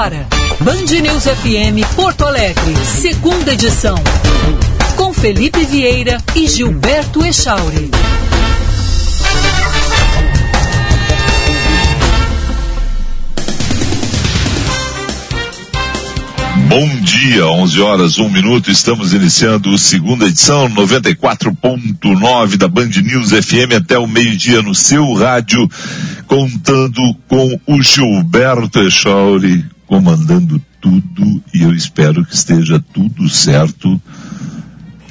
agora. Band News FM Porto Alegre, segunda edição. Com Felipe Vieira e Gilberto Echauri. Bom dia, 11 horas, 1 minuto. Estamos iniciando a segunda edição, 94.9 da Band News FM até o meio-dia no seu rádio, contando com o Gilberto Echauri comandando tudo e eu espero que esteja tudo certo.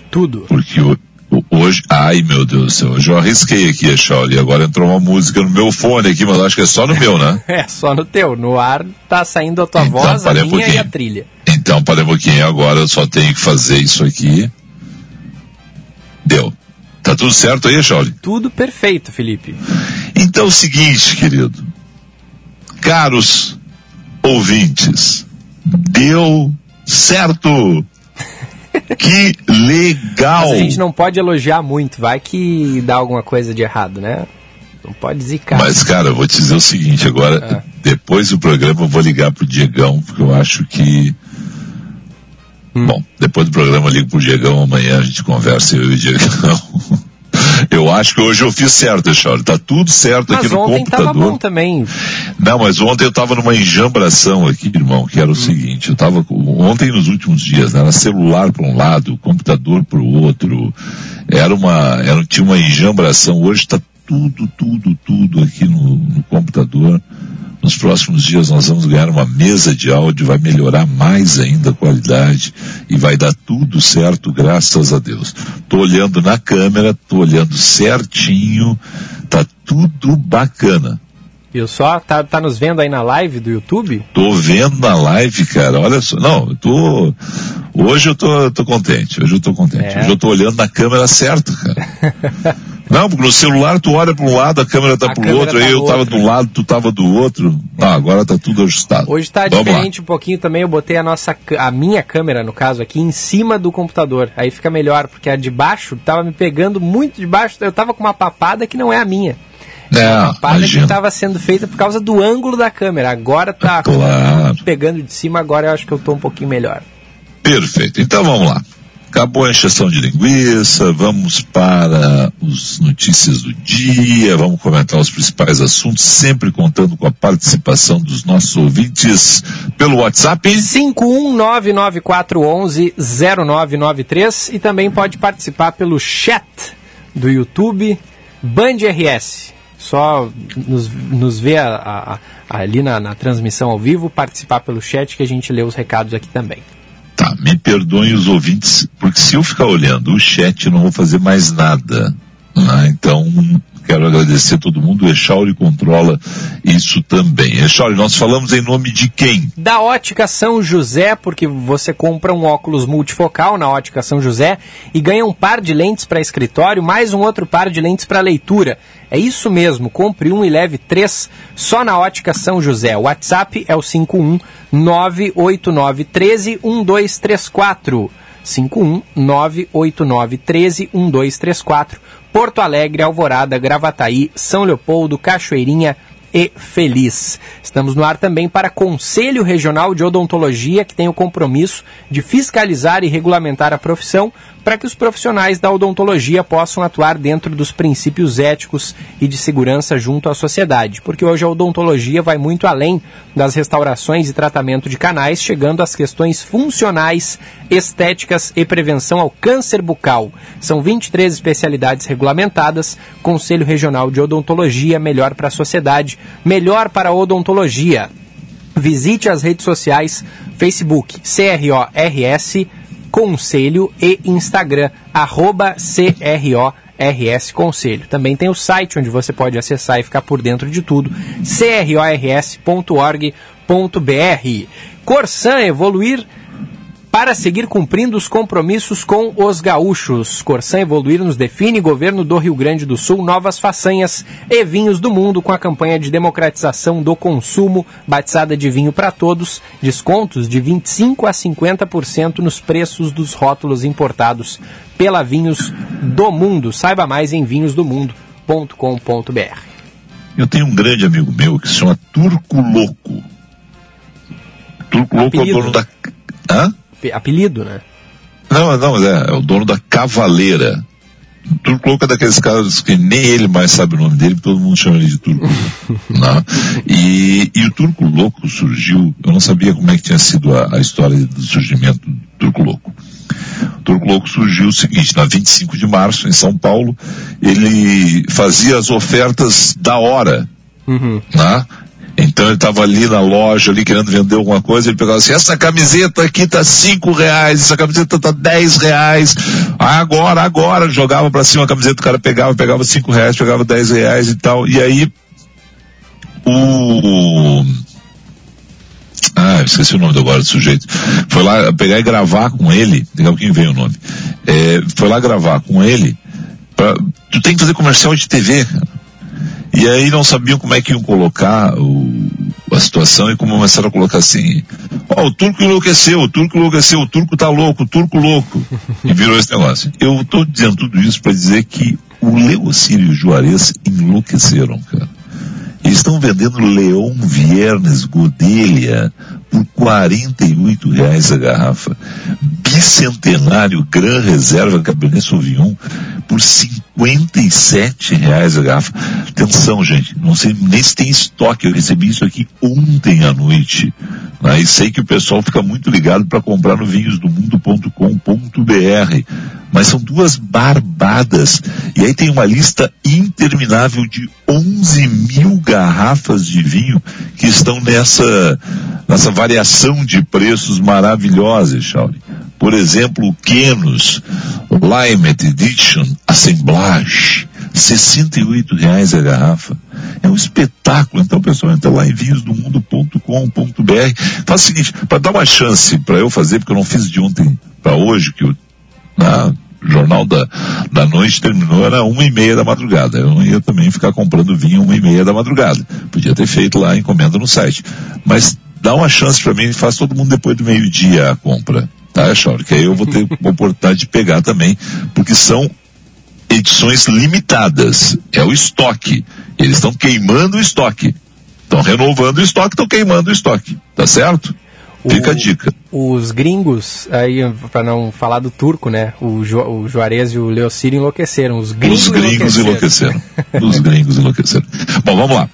Tudo. Porque hoje, ai meu Deus do céu, hoje eu arrisquei aqui, Echauri, agora entrou uma música no meu fone aqui, mas acho que é só no meu, né? é, só no teu. No ar tá saindo a tua então, voz, a minha um e a trilha. Então, para um pouquinho, agora eu só tenho que fazer isso aqui. Deu. Tá tudo certo aí, Charlie? Tudo perfeito, Felipe. Então é o seguinte, querido. Caros ouvintes, deu certo. que legal! Mas a gente não pode elogiar muito, vai que dá alguma coisa de errado, né? Não pode zicar. Mas, cara, eu vou te dizer o seguinte, agora, ah. depois do programa eu vou ligar pro Diegão, porque eu acho que Hum. Bom, depois do programa eu ligo pro Diegão, amanhã a gente conversa, eu e o Diegão. Eu acho que hoje eu fiz certo, Charles. Tá tudo certo mas aqui no ontem computador. Tava bom também. Não, mas ontem eu tava numa enjambração aqui, irmão, que era o hum. seguinte, eu tava ontem nos últimos dias, né, era celular para um lado, computador para o outro. Era uma, era, tinha uma enjambração. Hoje está tudo, tudo, tudo aqui no, no computador. Nos próximos dias nós vamos ganhar uma mesa de áudio, vai melhorar mais ainda a qualidade e vai dar tudo certo, graças a Deus. Tô olhando na câmera, tô olhando certinho, tá tudo bacana. Viu só? Tá, tá nos vendo aí na live do YouTube? Tô vendo na live, cara. Olha só. Não, eu tô. Hoje eu tô, tô contente. Hoje eu tô contente. É. Hoje eu tô olhando na câmera certa, cara. Não, porque no celular tu olha para um lado, a câmera tá a pro outro, tá aí eu tava outro. do lado, tu tava do outro. Ah, agora tá tudo ajustado. Hoje tá Vamos diferente lá. um pouquinho também, eu botei a nossa, a minha câmera, no caso aqui, em cima do computador. Aí fica melhor, porque a de baixo tava me pegando muito de baixo, eu tava com uma papada que não é a minha. É, papada imagina. que estava sendo feita por causa do ângulo da câmera. Agora tá claro. pegando de cima, agora eu acho que eu tô um pouquinho melhor. Perfeito. Então vamos lá. Acabou a encheção de linguiça, vamos para as notícias do dia, vamos comentar os principais assuntos, sempre contando com a participação dos nossos ouvintes pelo WhatsApp. 51994110993 e também pode participar pelo chat do YouTube Band RS. Só nos, nos ver a, a, a, ali na, na transmissão ao vivo, participar pelo chat que a gente lê os recados aqui também. Tá, me perdoem os ouvintes, porque se eu ficar olhando o chat, eu não vou fazer mais nada. Né? Então, quero agradecer a todo mundo. O Echauri controla isso também. Echauri, nós falamos em nome de quem? Da Ótica São José, porque você compra um óculos multifocal na Ótica São José e ganha um par de lentes para escritório, mais um outro par de lentes para leitura. É isso mesmo, compre um e leve três só na Ótica São José. O WhatsApp é o 51 989 13 1234. 51 989 13 1234. Porto Alegre, Alvorada, Gravataí, São Leopoldo, Cachoeirinha, e feliz. Estamos no ar também para Conselho Regional de Odontologia, que tem o compromisso de fiscalizar e regulamentar a profissão para que os profissionais da odontologia possam atuar dentro dos princípios éticos e de segurança junto à sociedade. Porque hoje a odontologia vai muito além das restaurações e tratamento de canais, chegando às questões funcionais, estéticas e prevenção ao câncer bucal. São 23 especialidades regulamentadas. Conselho Regional de Odontologia, melhor para a sociedade melhor para a odontologia. Visite as redes sociais Facebook CRORS Conselho e Instagram arroba Conselho. Também tem o site onde você pode acessar e ficar por dentro de tudo, crors.org.br. Corsan evoluir para seguir cumprindo os compromissos com os gaúchos. Corsã Evoluir nos define governo do Rio Grande do Sul, novas façanhas e vinhos do mundo com a campanha de democratização do consumo, batizada de vinho para todos, descontos de 25 a 50% nos preços dos rótulos importados pela Vinhos do Mundo. Saiba mais em vinhosdomundo.com.br. Eu tenho um grande amigo meu que se chama Turco Louco Turco Louco é o dono da. Hã? Apelido, né? Não, não, é, é o dono da Cavaleira. Turco Louco é daqueles caras que nem ele mais sabe o nome dele, todo mundo chama ele de Turco Louco. Né? e, e o Turco Louco surgiu, eu não sabia como é que tinha sido a, a história do surgimento do Turco Louco. O Turco Louco surgiu o seguinte, na 25 de março, em São Paulo, ele fazia as ofertas da hora. Uhum. Né? Então ele estava ali na loja, ali querendo vender alguma coisa, ele pegava assim, essa camiseta aqui tá cinco reais, essa camiseta tá dez reais, agora, agora, jogava para cima a camiseta, o cara pegava, pegava cinco reais, pegava dez reais e tal, e aí o ah, esqueci o nome agora do sujeito. Foi lá pegar e gravar com ele, daqui pouquinho veio o nome. É, foi lá gravar com ele. Pra, tu tem que fazer comercial de TV, cara. E aí não sabiam como é que iam colocar o, a situação e começaram a colocar assim, ó, oh, o turco enlouqueceu, o turco enlouqueceu, o turco tá louco, o turco louco. E virou esse negócio. Eu estou dizendo tudo isso para dizer que o Leocírio e o Juarez enlouqueceram, cara. Eles estão vendendo Leon Viernes Godelha por 48 reais a garrafa. Bicentenário Gran Reserva Cabernet Sauvignon por 57 reais a garrafa. Atenção, gente, não sei nem se tem estoque. Eu recebi isso aqui ontem à noite. Né? E sei que o pessoal fica muito ligado para comprar no vinhosdomundo.com.br. Mas são duas barbadas. E aí tem uma lista interminável de 11 mil garrafas de vinho que estão nessa, nessa variação de preços maravilhosa, Shauli. Por exemplo, o Kenos Lime Edition Assemblage, 68 reais a garrafa. É um espetáculo. Então pessoal entra lá em vinhosdomundo.com.br. Faz o seguinte, para dar uma chance para eu fazer, porque eu não fiz de ontem para hoje, que o na, Jornal da, da Noite terminou, era uma e meia da madrugada. Eu não ia também ficar comprando vinho uma e meia da madrugada. Podia ter feito lá a encomenda no site. Mas dá uma chance para mim, faz todo mundo depois do meio-dia a compra. Tá, Chauri? Que aí eu vou ter a oportunidade de pegar também, porque são edições limitadas. É o estoque. Eles estão queimando o estoque. Estão renovando o estoque, estão queimando o estoque. Tá certo? Fica a dica. Os gringos, aí para não falar do turco, né? O, jo, o Juarez e o Leocírio enlouqueceram. Os gringos, Os gringos enlouqueceram. enlouqueceram. Os gringos enlouqueceram. Bom, vamos lá.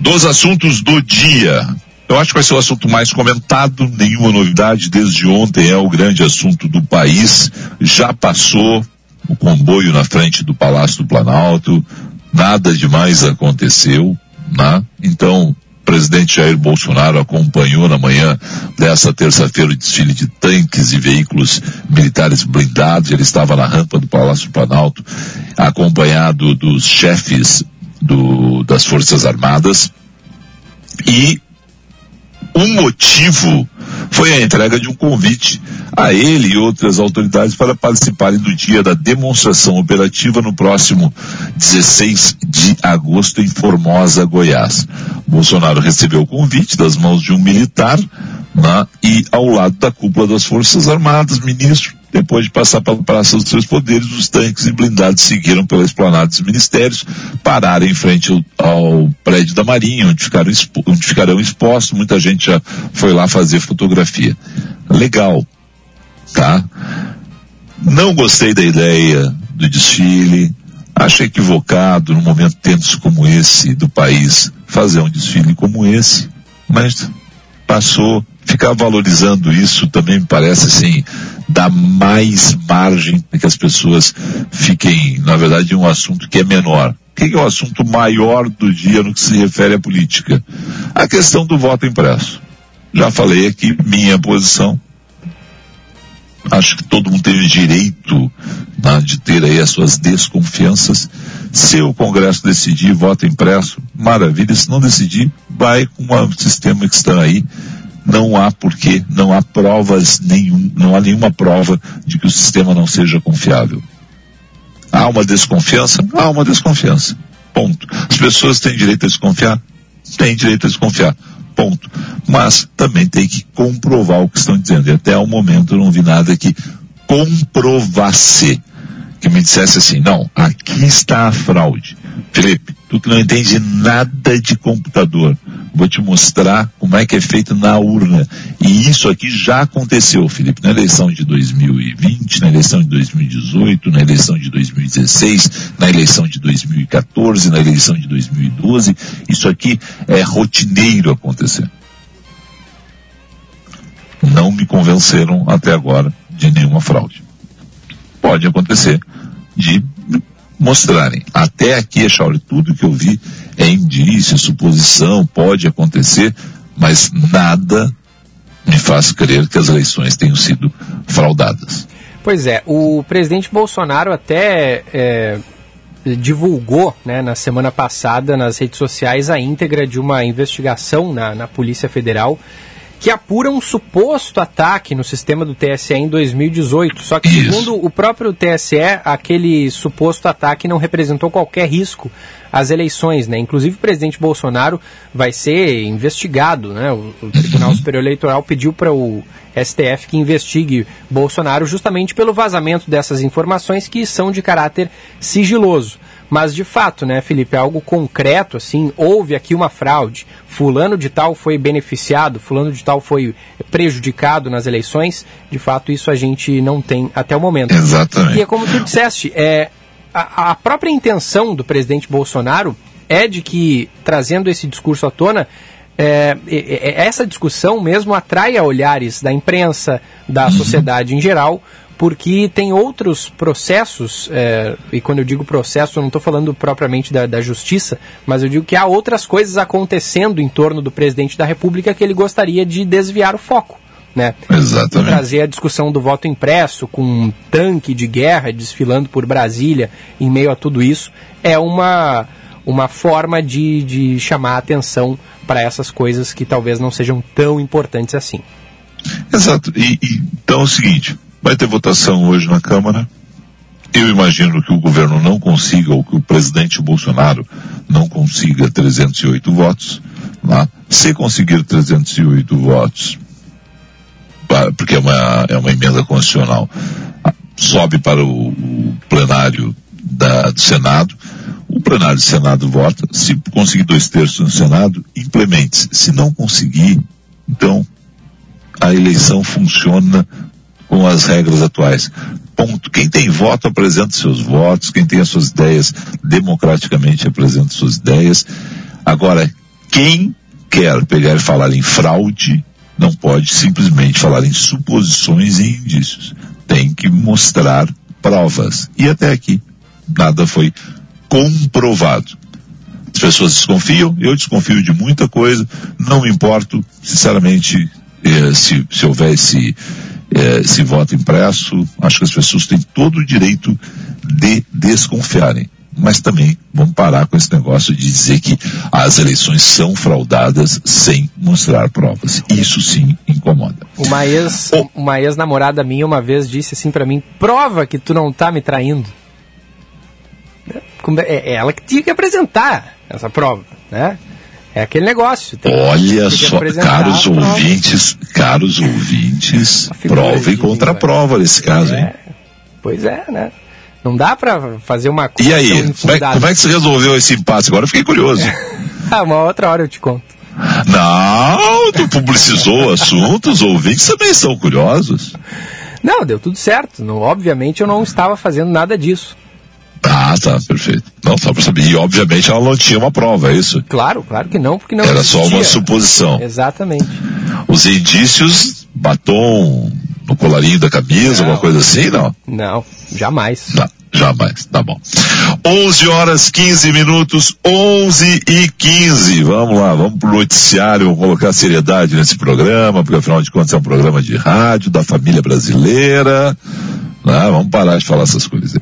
Dos assuntos do dia. Eu acho que vai ser o assunto mais comentado, nenhuma novidade desde ontem, é o grande assunto do país. Já passou o comboio na frente do Palácio do Planalto, nada demais aconteceu, né? Então, o presidente Jair Bolsonaro acompanhou na manhã dessa terça-feira o desfile de tanques e veículos militares blindados. Ele estava na rampa do Palácio do Planalto, acompanhado dos chefes do, das Forças Armadas. E um motivo foi a entrega de um convite a ele e outras autoridades para participarem do dia da demonstração operativa no próximo 16 de agosto em Formosa, Goiás. Bolsonaro recebeu o convite das mãos de um militar né, e ao lado da cúpula das Forças Armadas, ministro depois de passar pela Praça dos Três Poderes, os tanques e blindados seguiram pela esplanada dos ministérios, pararam em frente ao, ao prédio da Marinha, onde, ficaram expo, onde ficarão expostos. Muita gente já foi lá fazer fotografia. Legal, tá? Não gostei da ideia do desfile. Acho equivocado num momento tenso como esse do país fazer um desfile como esse, mas passou. Ficar valorizando isso também me parece assim dá mais margem para que as pessoas fiquem, na verdade, um assunto que é menor. O que é o assunto maior do dia no que se refere à política? A questão do voto impresso. Já falei aqui minha posição. Acho que todo mundo tem o direito né, de ter aí as suas desconfianças. Se o Congresso decidir voto impresso, maravilha. Se não decidir, vai com um sistema que está aí não há porquê, não há provas nenhum, não há nenhuma prova de que o sistema não seja confiável. Há uma desconfiança? Há uma desconfiança. Ponto. As pessoas têm direito a desconfiar? Têm direito a desconfiar. Ponto. Mas também tem que comprovar o que estão dizendo. E até o momento eu não vi nada que comprovasse. Que me dissesse assim, não, aqui está a fraude. Felipe, tu que não entende nada de computador, vou te mostrar como é que é feito na urna. E isso aqui já aconteceu, Felipe, na eleição de 2020, na eleição de 2018, na eleição de 2016, na eleição de 2014, na eleição de 2012. Isso aqui é rotineiro acontecer. Não me convenceram até agora de nenhuma fraude. Pode acontecer de mostrarem. Até aqui, Chauri, tudo que eu vi é indício, suposição, pode acontecer, mas nada me faz crer que as eleições tenham sido fraudadas. Pois é, o presidente Bolsonaro até é, divulgou né, na semana passada nas redes sociais a íntegra de uma investigação na, na Polícia Federal que apura um suposto ataque no sistema do TSE em 2018. Só que, Isso. segundo o próprio TSE, aquele suposto ataque não representou qualquer risco às eleições. Né? Inclusive, o presidente Bolsonaro vai ser investigado. Né? O, o Tribunal Superior Eleitoral pediu para o STF que investigue Bolsonaro justamente pelo vazamento dessas informações que são de caráter sigiloso. Mas de fato, né, Felipe, é algo concreto, assim, houve aqui uma fraude. Fulano de tal foi beneficiado, fulano de tal foi prejudicado nas eleições. De fato, isso a gente não tem até o momento. Exatamente. E é como tu disseste, é, a, a própria intenção do presidente Bolsonaro é de que, trazendo esse discurso à tona, é, essa discussão mesmo atrai a olhares da imprensa, da uhum. sociedade em geral, porque tem outros processos, é, e quando eu digo processo, eu não estou falando propriamente da, da, justiça, mas eu digo que há outras coisas acontecendo em torno do presidente da República que ele gostaria de desviar o foco. Né? Exatamente. trazer a discussão do voto impresso com um tanque de guerra desfilando por Brasília em meio a tudo isso é uma, uma forma de, de chamar a atenção para essas coisas que talvez não sejam tão importantes assim. Exato. E, e, então é o seguinte, Vai ter votação hoje na Câmara. Eu imagino que o governo não consiga, ou que o presidente Bolsonaro não consiga 308 votos. Lá. Se conseguir 308 votos, porque é uma, é uma emenda constitucional, sobe para o, o plenário da, do Senado. O plenário do Senado vota. Se conseguir dois terços no Senado, implemente. Se não conseguir, então a eleição funciona com as regras atuais. Ponto. Quem tem voto apresenta seus votos, quem tem as suas ideias democraticamente apresenta suas ideias. Agora, quem quer pegar e falar em fraude não pode simplesmente falar em suposições e indícios. Tem que mostrar provas. E até aqui, nada foi comprovado. As pessoas desconfiam, eu desconfio de muita coisa, não me importo, sinceramente, eh, se, se houvesse é, esse voto impresso, acho que as pessoas têm todo o direito de desconfiarem. Mas também vamos parar com esse negócio de dizer que as eleições são fraudadas sem mostrar provas. Isso sim incomoda. Uma ex, oh. uma ex-namorada minha uma vez disse assim para mim: prova que tu não tá me traindo. É, é ela que tinha que apresentar essa prova, né? É aquele negócio. Olha só, caros ouvintes, caros ouvintes, prova e contraprova nesse caso, é, hein? Pois é, né? Não dá para fazer uma E aí, como é, como é, que se resolveu esse impasse? Agora eu fiquei curioso. ah, uma outra hora eu te conto. Não, tu publicizou o assunto, os ouvintes também são curiosos. Não, deu tudo certo. Não, obviamente eu não estava fazendo nada disso. Ah, tá, perfeito. Não, só para saber. E obviamente ela não tinha uma prova, é isso? Claro, claro que não, porque não Era existia. só uma suposição. Exatamente. Os indícios, batom no colarinho da camisa, não, alguma coisa assim, não? Não, jamais. Não, jamais, tá bom. 11 horas 15 minutos, 11 e 15. Vamos lá, vamos pro noticiário, vamos colocar seriedade nesse programa, porque afinal de contas é um programa de rádio da família brasileira. Né? Vamos parar de falar essas coisas.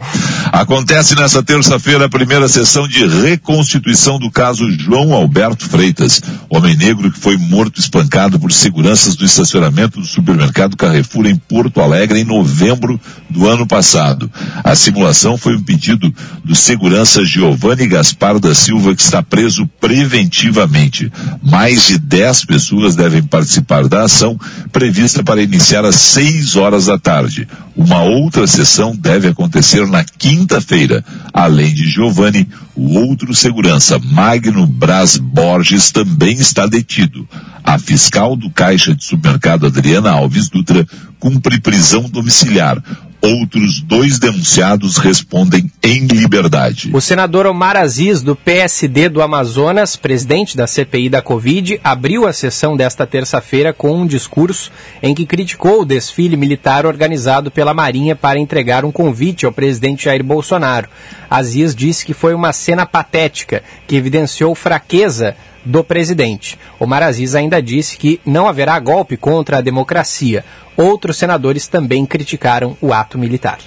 Acontece nessa terça-feira a primeira sessão de reconstituição do caso João Alberto Freitas, homem negro que foi morto espancado por seguranças do estacionamento do supermercado Carrefour em Porto Alegre em novembro do ano passado. A simulação foi um pedido do segurança Giovanni Gaspar da Silva que está preso preventivamente. Mais de 10 pessoas devem participar da ação prevista para iniciar às 6 horas da tarde. Uma outra sessão deve acontecer na quinta-feira, Além de Giovanni, o outro segurança, Magno Bras Borges, também está detido. A fiscal do Caixa de Supermercado Adriana Alves Dutra cumpre prisão domiciliar. Outros dois denunciados respondem em liberdade. O senador Omar Aziz, do PSD do Amazonas, presidente da CPI da Covid, abriu a sessão desta terça-feira com um discurso em que criticou o desfile militar organizado pela Marinha para entregar um convite ao presidente Jair Bolsonaro. Aziz disse que foi uma cena patética que evidenciou fraqueza do presidente. Omar Aziz ainda disse que não haverá golpe contra a democracia. Outros senadores também criticaram o ato militar.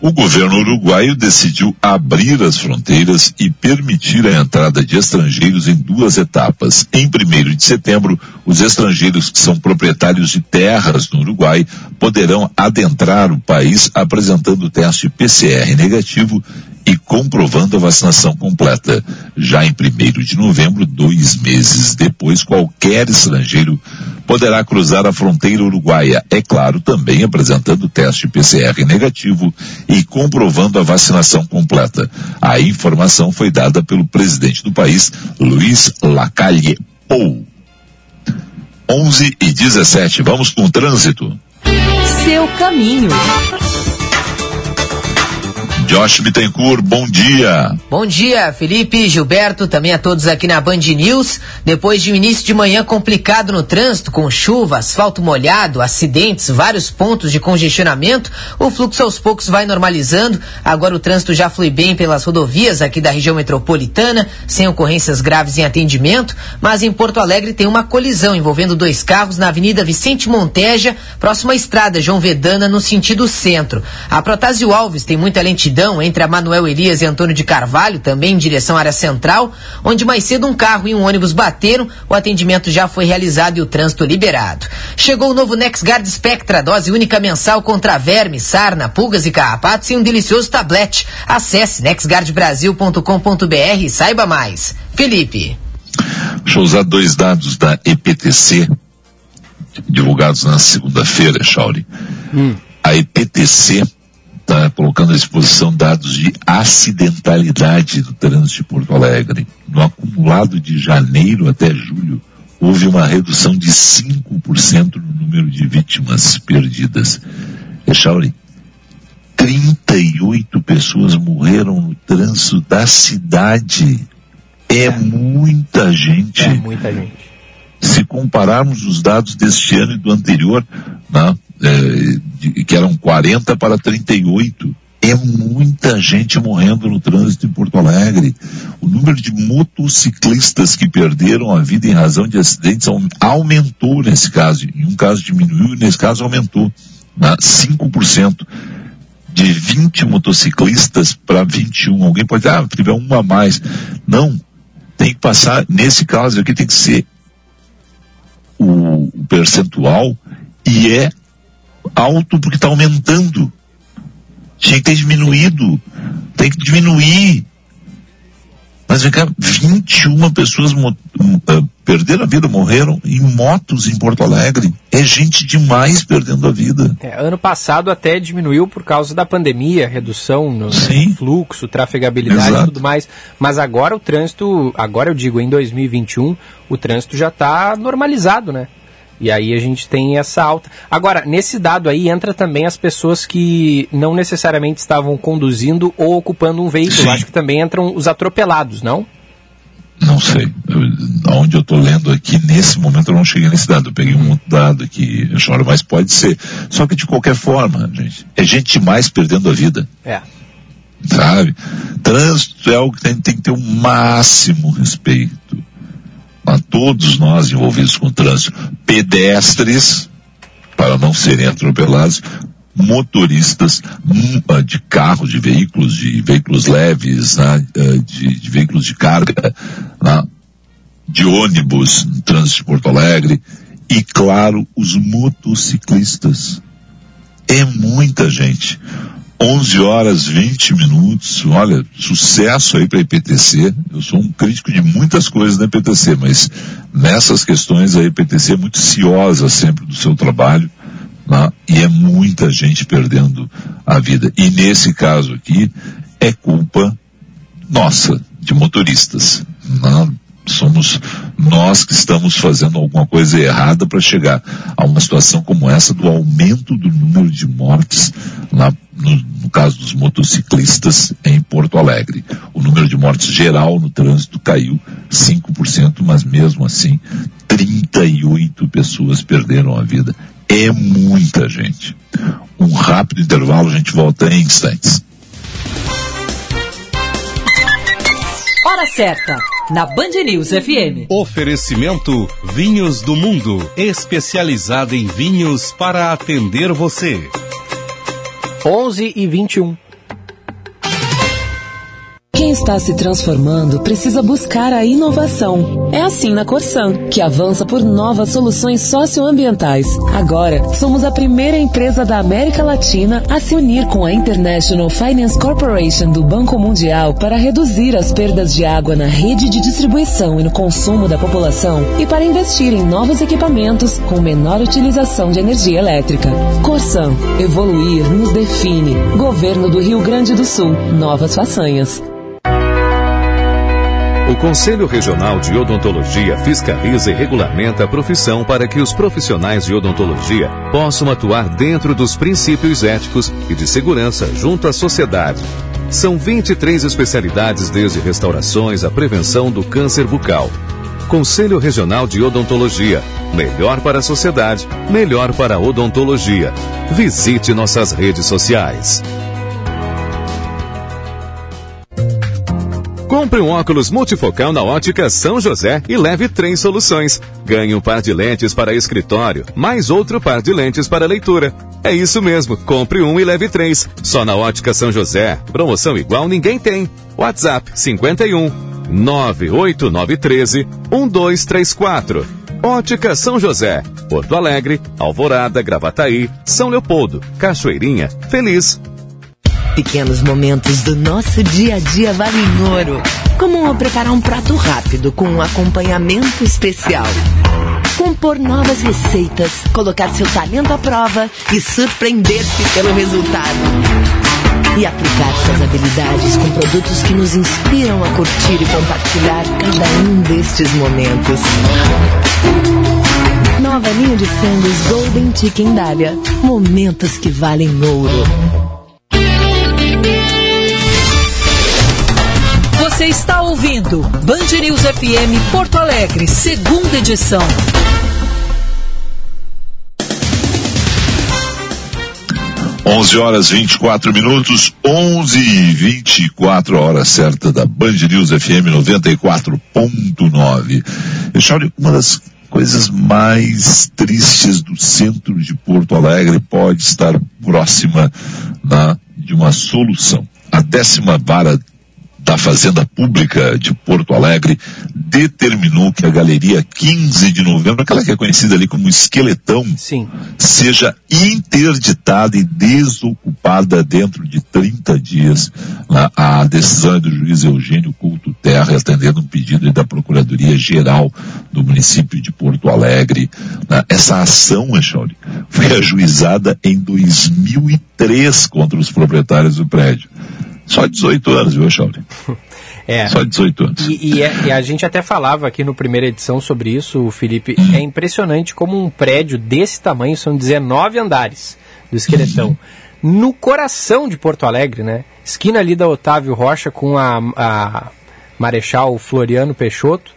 O governo uruguaio decidiu abrir as fronteiras e permitir a entrada de estrangeiros em duas etapas. Em 1 de setembro, os estrangeiros que são proprietários de terras no Uruguai poderão adentrar o país apresentando teste PCR negativo e comprovando a vacinação completa. Já em 1 de novembro, dois meses depois, qualquer estrangeiro poderá cruzar a fronteira uruguaia, é claro, também apresentando teste PCR negativo e comprovando a vacinação completa. A informação foi dada pelo presidente do país, Luiz Lacalle Pou. 11 e 17, vamos com o trânsito. Seu caminho. Josh Bittencourt, bom dia. Bom dia, Felipe, Gilberto, também a todos aqui na Band News. Depois de um início de manhã complicado no trânsito, com chuva, asfalto molhado, acidentes, vários pontos de congestionamento, o fluxo aos poucos vai normalizando. Agora o trânsito já flui bem pelas rodovias aqui da região metropolitana, sem ocorrências graves em atendimento, mas em Porto Alegre tem uma colisão envolvendo dois carros na Avenida Vicente Monteja, próxima à estrada João Vedana, no sentido centro. A Protásio Alves tem muita lentidão entre a Manuel Elias e Antônio de Carvalho, também em direção à área central, onde mais cedo um carro e um ônibus bateram, o atendimento já foi realizado e o trânsito liberado. Chegou o novo NexGard Spectra, dose única mensal contra verme, sarna, pulgas e carrapatos e um delicioso tablete. Acesse nexgardbrasil.com.br e saiba mais. Felipe. Deixa eu usar dois dados da EPTC, divulgados na segunda-feira, Shauli. Hum. A EPTC está colocando à disposição dados de acidentalidade do trânsito de Porto Alegre. No acumulado de janeiro até julho, houve uma redução de 5% no número de vítimas perdidas. Echauri, 38 pessoas morreram no trânsito da cidade. É, é muita gente. É muita gente. Se compararmos os dados deste ano e do anterior, né, é, de, que eram 40 para 38. É muita gente morrendo no trânsito em Porto Alegre. O número de motociclistas que perderam a vida em razão de acidentes aumentou nesse caso. Em um caso diminuiu, nesse caso aumentou. Né? 5% de 20 motociclistas para 21. Alguém pode dizer, ah, tiver uma a mais. Não. Tem que passar, nesse caso aqui tem que ser o percentual e é alto porque está aumentando. Tinha que ter diminuído. Tem que diminuir. Mas vem cá, 21 pessoas uh, perderam a vida, morreram em motos em Porto Alegre. É gente demais perdendo a vida. É, ano passado até diminuiu por causa da pandemia, redução no, no fluxo, trafegabilidade Exato. e tudo mais. Mas agora o trânsito, agora eu digo em 2021, o trânsito já está normalizado, né? E aí a gente tem essa alta. Agora, nesse dado aí entra também as pessoas que não necessariamente estavam conduzindo ou ocupando um veículo. Sim. Acho que também entram os atropelados, não? Não sei. Eu, onde eu estou lendo aqui, nesse momento eu não cheguei nesse dado. Eu peguei um dado aqui, eu choro, mas pode ser. Só que de qualquer forma, gente, é gente mais perdendo a vida. É. Sabe? Trânsito é algo que tem, tem que ter o máximo respeito a todos nós envolvidos com o trânsito, pedestres, para não serem atropelados, motoristas hum, ah, de carros, de veículos, de veículos leves, né, ah, de, de, veículos de carga, né, de ônibus no trânsito de Porto Alegre e, claro, os motociclistas. É muita gente. 11 horas 20 minutos. Olha, sucesso aí para a IPTC. Eu sou um crítico de muitas coisas da IPTC, mas nessas questões a IPTC é muito ciosa sempre do seu trabalho. Né? E é muita gente perdendo a vida. E nesse caso aqui, é culpa nossa, de motoristas. Não, somos nós que estamos fazendo alguma coisa errada para chegar a uma situação como essa do aumento do número de mortes lá no, no, caso dos motociclistas em Porto Alegre. O número de mortes geral no trânsito caiu 5%, mas mesmo assim 38 pessoas perderam a vida. É muita gente. Um rápido intervalo, a gente volta em instantes. Hora certa, na Band News FM. Oferecimento Vinhos do Mundo, especializada em vinhos para atender você. 11 e 21. Quem está se transformando precisa buscar a inovação. É assim na Corsan, que avança por novas soluções socioambientais. Agora, somos a primeira empresa da América Latina a se unir com a International Finance Corporation do Banco Mundial para reduzir as perdas de água na rede de distribuição e no consumo da população e para investir em novos equipamentos com menor utilização de energia elétrica. Corsan, evoluir nos define. Governo do Rio Grande do Sul, novas façanhas. O Conselho Regional de Odontologia fiscaliza e regulamenta a profissão para que os profissionais de odontologia possam atuar dentro dos princípios éticos e de segurança junto à sociedade. São 23 especialidades, desde restaurações à prevenção do câncer bucal. Conselho Regional de Odontologia. Melhor para a sociedade, melhor para a odontologia. Visite nossas redes sociais. Compre um óculos multifocal na ótica São José e leve três soluções. Ganhe um par de lentes para escritório, mais outro par de lentes para leitura. É isso mesmo, compre um e leve três. Só na ótica São José. Promoção igual ninguém tem. WhatsApp 51 98913 1234. Ótica São José, Porto Alegre, Alvorada, Gravataí, São Leopoldo, Cachoeirinha, Feliz, Pequenos momentos do nosso dia a dia valem ouro. Como preparar um prato rápido com um acompanhamento especial. Compor novas receitas, colocar seu talento à prova e surpreender-se pelo resultado. E aplicar suas habilidades com produtos que nos inspiram a curtir e compartilhar cada um destes momentos. Nova linha de frangos Golden Chicken Dália. Momentos que valem ouro. Você está ouvindo Band News FM Porto Alegre, segunda edição. Onze horas 24 minutos, onze e vinte e quatro horas certa da Band News FM 94.9. Echauri, uma das coisas mais tristes do centro de Porto Alegre pode estar próxima na, de uma solução. A décima vara da Fazenda Pública de Porto Alegre determinou que a Galeria 15 de Novembro, aquela que é conhecida ali como Esqueletão, Sim. seja interditada e desocupada dentro de 30 dias. A decisão é do juiz Eugênio Couto Terra, atendendo um pedido da Procuradoria Geral do município de Porto Alegre. Essa ação, Echauri, foi ajuizada em 2003 contra os proprietários do prédio. Só 18 anos, viu, Chauri? É. Só 18 anos. E, e, é, e, a gente até falava aqui no primeira edição sobre isso, Felipe. É impressionante como um prédio desse tamanho, são 19 andares do esqueletão. No coração de Porto Alegre, né? Esquina ali da Otávio Rocha com a, a Marechal Floriano Peixoto.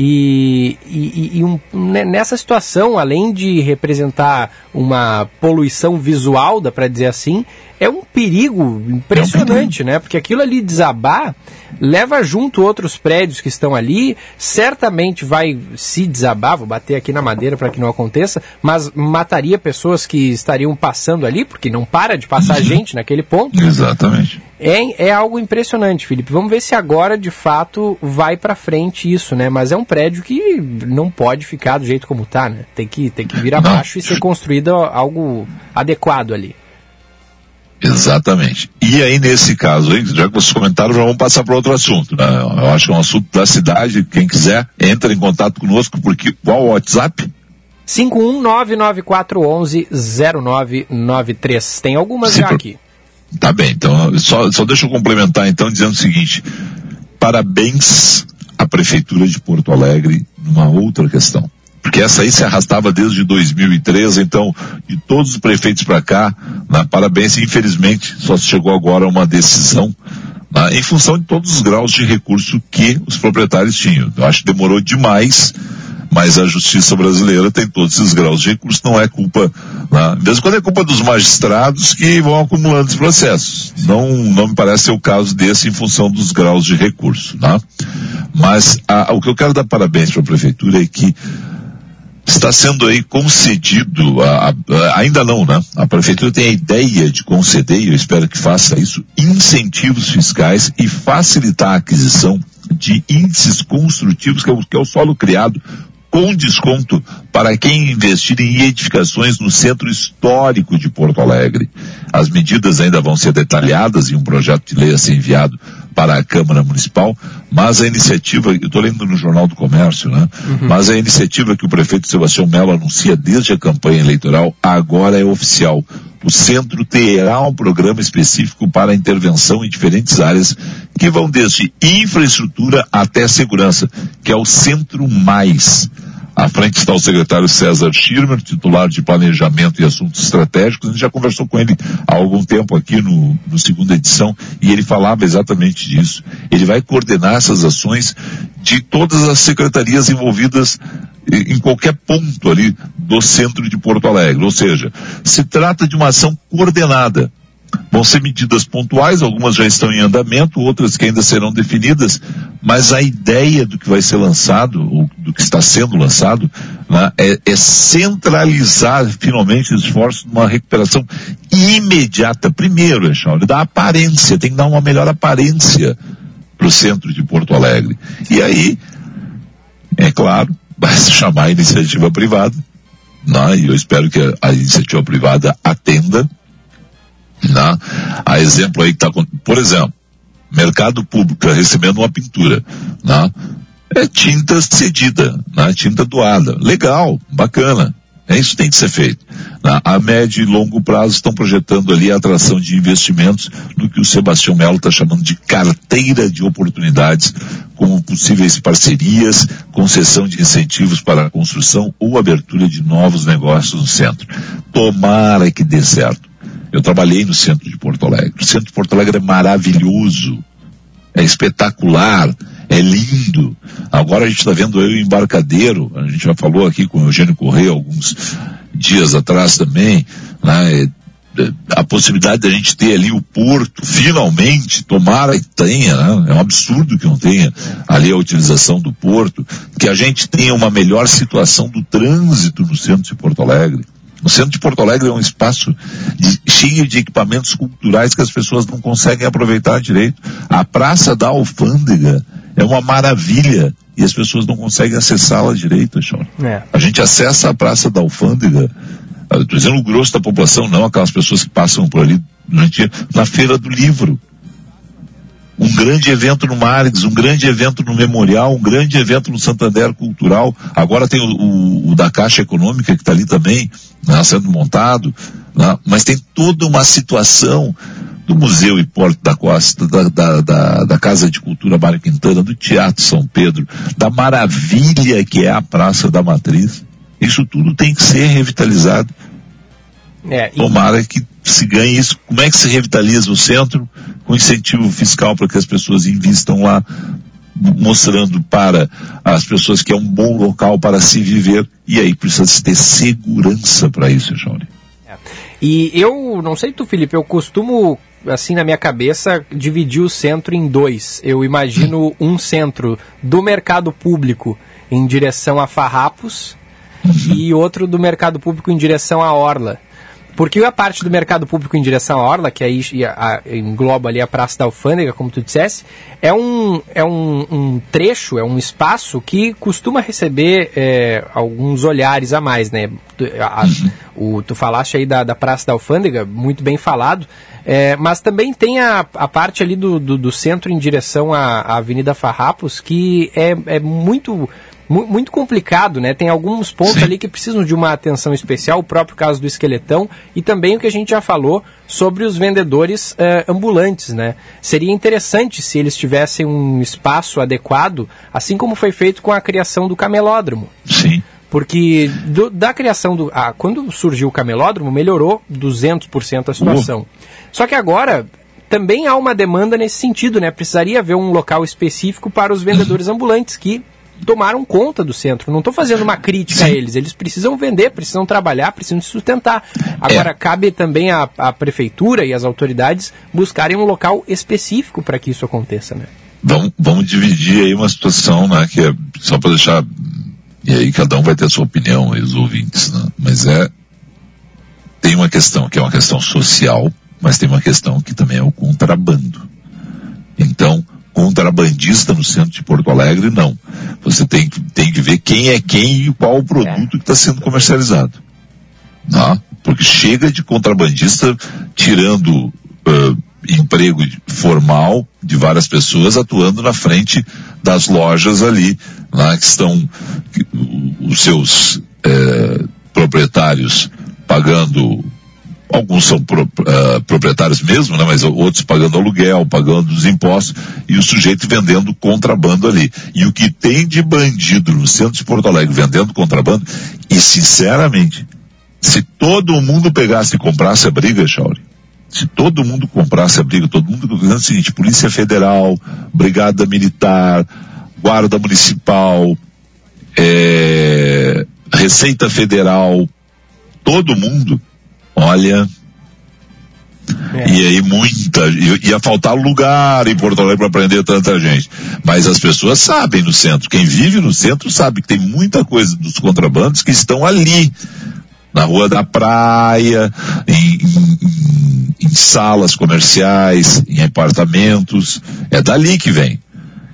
E, e, e um, nessa situação, além de representar uma poluição visual, dá para dizer assim, é um perigo impressionante, né? Porque aquilo ali desabar leva junto outros prédios que estão ali, certamente vai se desabar, vou bater aqui na madeira para que não aconteça, mas mataria pessoas que estariam passando ali, porque não para de passar gente naquele ponto. Exatamente. É, é algo impressionante, Felipe. Vamos ver se agora de fato vai para frente isso, né? Mas é um prédio que não pode ficar do jeito como tá, né? Tem que, tem que vir abaixo e ser construído algo adequado ali. Exatamente. E aí, nesse caso, hein, já que vocês comentaram, já vamos passar para outro assunto. Né? Eu acho que é um assunto da cidade. Quem quiser, entra em contato conosco, porque qual o WhatsApp? 51994110993. Tem algumas Se já pro- aqui. Tá bem, então só, só deixa eu complementar então dizendo o seguinte, parabéns à Prefeitura de Porto Alegre numa outra questão. Porque essa aí se arrastava desde 2013, então, de todos os prefeitos para cá, né, parabéns, infelizmente só chegou agora uma decisão né, em função de todos os graus de recurso que os proprietários tinham. Eu acho que demorou demais mas a justiça brasileira tem todos esses graus de recurso, não é culpa, né? mesmo quando é culpa dos magistrados que vão acumulando os processos. Não, não me parece ser o caso desse em função dos graus de recurso, né? Mas a, o que eu quero dar parabéns para a prefeitura é que está sendo aí concedido, a, a, ainda não, né? A prefeitura tem a ideia de conceder, e eu espero que faça isso, incentivos fiscais e facilitar a aquisição de índices construtivos, que é o, que é o solo criado com desconto para quem investir em edificações no centro histórico de Porto Alegre. As medidas ainda vão ser detalhadas em um projeto de lei a ser enviado para a Câmara Municipal, mas a iniciativa, eu estou lendo no Jornal do Comércio, né? Uhum. Mas a iniciativa que o prefeito Sebastião Mello anuncia desde a campanha eleitoral agora é oficial. O centro terá um programa específico para intervenção em diferentes áreas que vão desde infraestrutura até segurança, que é o Centro Mais. À frente está o secretário César Schirmer, titular de Planejamento e Assuntos Estratégicos. A gente já conversou com ele há algum tempo aqui no, no segunda edição e ele falava exatamente disso. Ele vai coordenar essas ações de todas as secretarias envolvidas em qualquer ponto ali do centro de Porto Alegre. Ou seja, se trata de uma ação coordenada Vão ser medidas pontuais, algumas já estão em andamento, outras que ainda serão definidas, mas a ideia do que vai ser lançado, ou do que está sendo lançado, né, é, é, centralizar finalmente os esforços numa recuperação imediata. Primeiro, Echauri, da aparência, tem que dar uma melhor aparência para o centro de Porto Alegre. E aí, é claro, vai se chamar a iniciativa privada, né, e eu espero que a, a iniciativa privada atenda Né? A exemplo aí que está, por exemplo, mercado público tá recebendo uma pintura, né? É tinta cedida, né? Tinta doada. Legal, bacana. É isso que tem que ser feito. Né? A médio e longo prazo estão projetando ali a atração de investimentos no que o Sebastião Melo está chamando de carteira de oportunidades, como possíveis parcerias, concessão de incentivos para a construção ou abertura de novos negócios no centro. Tomara que dê certo. Eu trabalhei no centro de Porto Alegre. O centro de Porto Alegre é maravilhoso, é espetacular, é lindo. Agora a gente está vendo o embarcadeiro, a gente já falou aqui com o Eugênio Correia alguns dias atrás também, né? É, a possibilidade de a gente ter ali o porto, finalmente, tomara que tenha, né? é um absurdo que não tenha ali a utilização do porto, que a gente tenha uma melhor situação do trânsito no centro de Porto Alegre. O centro de Porto Alegre é um espaço de, cheio de equipamentos culturais que as pessoas não conseguem aproveitar direito. A Praça da Alfândega é uma maravilha e as pessoas não conseguem acessá-la direito. É. A gente acessa a Praça da Alfândega, estou dizendo o grosso da população, não aquelas pessoas que passam por ali durante, na Feira do Livro um grande evento no Marques, um grande evento no Memorial, um grande evento no Santander Cultural. Agora tem o, o, o da Caixa Econômica que está ali também, né, sendo montado. Né, mas tem toda uma situação do Museu e Porto da Costa, da, da, da, da Casa de Cultura Mário Quintana, do Teatro São Pedro, da maravilha que é a Praça da Matriz. Isso tudo tem que ser revitalizado. É, e... Tomara que se ganhe isso. Como é que se revitaliza o centro? Com incentivo fiscal para que as pessoas invistam lá, mostrando para as pessoas que é um bom local para se viver. E aí precisa ter segurança para isso, Johnny. É. E eu, não sei tu, Felipe, eu costumo, assim, na minha cabeça, dividir o centro em dois. Eu imagino um centro do mercado público em direção a Farrapos uhum. e outro do mercado público em direção à Orla. Porque a parte do mercado público em direção à Orla, que aí engloba ali a Praça da Alfândega, como tu dissesse, é um, é um, um trecho, é um espaço que costuma receber é, alguns olhares a mais, né? A, o, tu falaste aí da, da Praça da Alfândega, muito bem falado, é, mas também tem a, a parte ali do, do, do centro em direção à, à Avenida Farrapos, que é, é muito muito complicado, né? Tem alguns pontos Sim. ali que precisam de uma atenção especial, o próprio caso do esqueletão e também o que a gente já falou sobre os vendedores uh, ambulantes, né? Seria interessante se eles tivessem um espaço adequado, assim como foi feito com a criação do camelódromo. Sim. Porque do, da criação do. Ah, quando surgiu o camelódromo, melhorou 200% a situação. Uh. Só que agora também há uma demanda nesse sentido, né? Precisaria haver um local específico para os vendedores ambulantes que tomaram conta do centro. Não estou fazendo uma crítica a eles. Eles precisam vender, precisam trabalhar, precisam se sustentar. Agora, é. cabe também à, à prefeitura e às autoridades buscarem um local específico para que isso aconteça, né? Vamos, vamos dividir aí uma situação, né, que é só para deixar e aí cada um vai ter a sua opinião, os ouvintes, né? Mas é tem uma questão que é uma questão social, mas tem uma questão que também é o contrabando. Então, contrabandista no centro de Porto Alegre, não. Você tem, tem que ver quem é quem e qual o produto que está sendo comercializado. Não? Porque chega de contrabandista tirando uh, emprego formal de várias pessoas atuando na frente das lojas ali, lá que estão que, os seus proprietários pagando alguns são pro, uh, proprietários mesmo, né, mas outros pagando aluguel, pagando os impostos, e o sujeito vendendo contrabando ali. E o que tem de bandido no centro de Porto Alegre vendendo contrabando, e sinceramente, se todo mundo pegasse e comprasse a briga, Chauri, se todo mundo comprasse a briga, todo mundo dizendo o seguinte, Polícia Federal, Brigada Militar, Guarda Municipal, é, Receita Federal, todo mundo, olha, é. E aí muita, ia faltar lugar em Porto Alegre para prender tanta gente. Mas as pessoas sabem no centro, quem vive no centro sabe que tem muita coisa dos contrabandos que estão ali. Na rua da praia, em, em, em salas comerciais, em apartamentos. É dali que vem.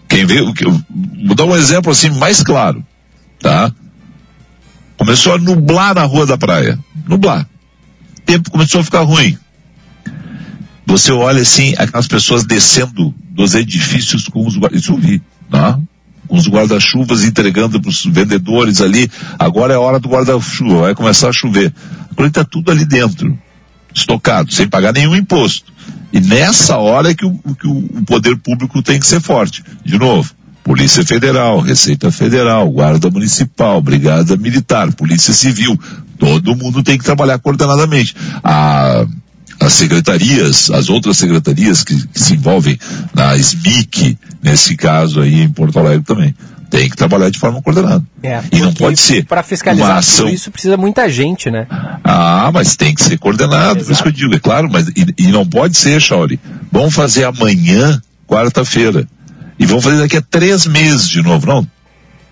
Quem vê, vou dar um exemplo assim mais claro, tá? Começou a nublar na rua da praia. Nublar tempo começou a ficar ruim. Você olha assim, aquelas pessoas descendo dos edifícios com os isso eu vi, tá? com os guarda-chuvas entregando para os vendedores ali. Agora é a hora do guarda-chuva, vai começar a chover. Agora está tudo ali dentro, estocado, sem pagar nenhum imposto. E nessa hora é que o, que o poder público tem que ser forte. De novo, Polícia Federal, Receita Federal, Guarda Municipal, Brigada Militar, Polícia Civil, todo mundo tem que trabalhar coordenadamente. A, as secretarias, as outras secretarias que, que, se envolvem na SMIC, nesse caso aí em Porto Alegre também, tem que trabalhar de forma coordenada. É, e não pode ser. Para fiscalizar ação... isso precisa muita gente, né? Ah, mas tem que ser coordenado, Exato. por isso que eu digo, é claro, mas e, e não pode ser, Chauri. Vamos fazer amanhã, quarta-feira e vão fazer daqui a três meses de novo. Não.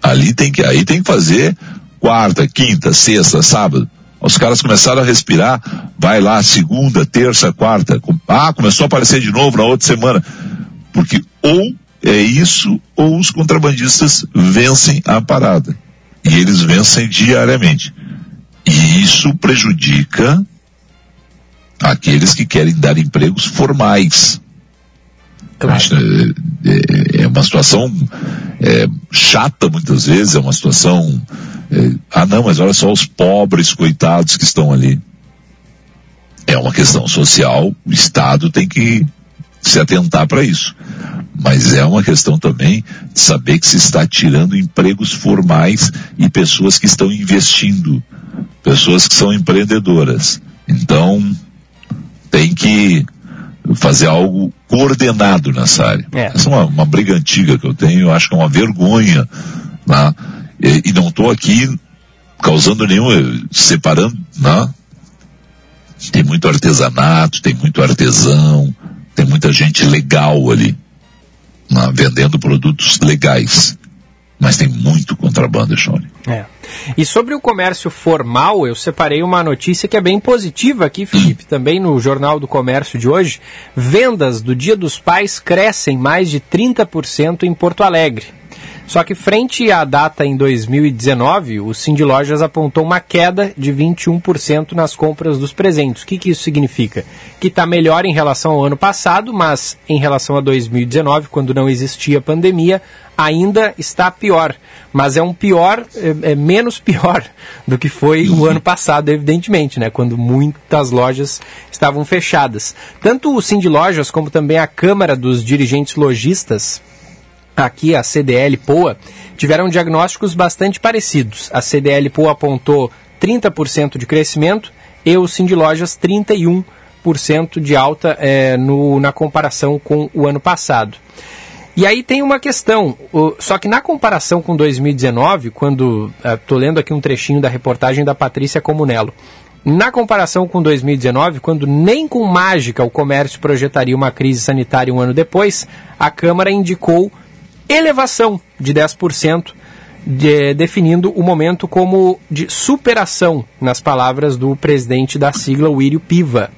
Ali tem que, aí tem que fazer quarta, quinta, sexta, sábado. Os caras começaram a respirar, vai lá segunda, terça, quarta. Ah, começou a aparecer de novo na outra semana. Porque ou é isso, ou os contrabandistas vencem a parada. E eles vencem diariamente. E isso prejudica aqueles que querem dar empregos formais. É, é, é, uma situação é, chata muitas vezes, é uma situação. É, ah não, mas olha só os pobres coitados que estão ali. É uma questão social, o Estado tem que se atentar para isso. Mas é uma questão também de saber que se está tirando empregos formais e pessoas que estão investindo, pessoas que são empreendedoras. Então, tem que fazer algo coordenado nessa área. É. Essa é uma, uma, briga antiga que eu tenho, eu acho que é uma vergonha. Né? E, e não estou aqui causando nenhum, separando, né? Tem muito artesanato, tem muito artesão, tem muita gente legal ali, né? vendendo produtos legais. Mas tem muito contrabando, Shone. É. E sobre o comércio formal, eu separei uma notícia que é bem positiva aqui, Felipe, também no Jornal do Comércio de hoje. Vendas do Dia dos Pais crescem mais de 30% em Porto Alegre. Só que frente à data em 2019, o Cindy Lojas apontou uma queda de 21% nas compras dos presentes. O que, que isso significa? Que está melhor em relação ao ano passado, mas em relação a 2019, quando não existia pandemia, ainda está pior. Mas é um pior, é, é menos pior do que foi o ano passado, evidentemente, né? Quando muitas lojas estavam fechadas. Tanto o Cindy Lojas como também a Câmara dos Dirigentes Lojistas aqui a CDL Poa, tiveram diagnósticos bastante parecidos. A CDL Poa apontou 30% de crescimento e o Cindy Lojas 31% de alta é, no, na comparação com o ano passado. E aí tem uma questão, só que na comparação com 2019, quando estou é, lendo aqui um trechinho da reportagem da Patrícia Comunello, na comparação com 2019, quando nem com mágica o comércio projetaria uma crise sanitária um ano depois, a Câmara indicou elevação de 10%, de, definindo o momento como de superação, nas palavras do presidente da sigla, William Piva,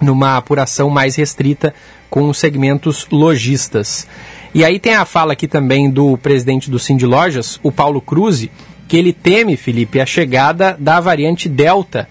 numa apuração mais restrita com os segmentos lojistas. E aí tem a fala aqui também do presidente do Cindy Lojas, o Paulo Cruz, que ele teme, Felipe, a chegada da variante Delta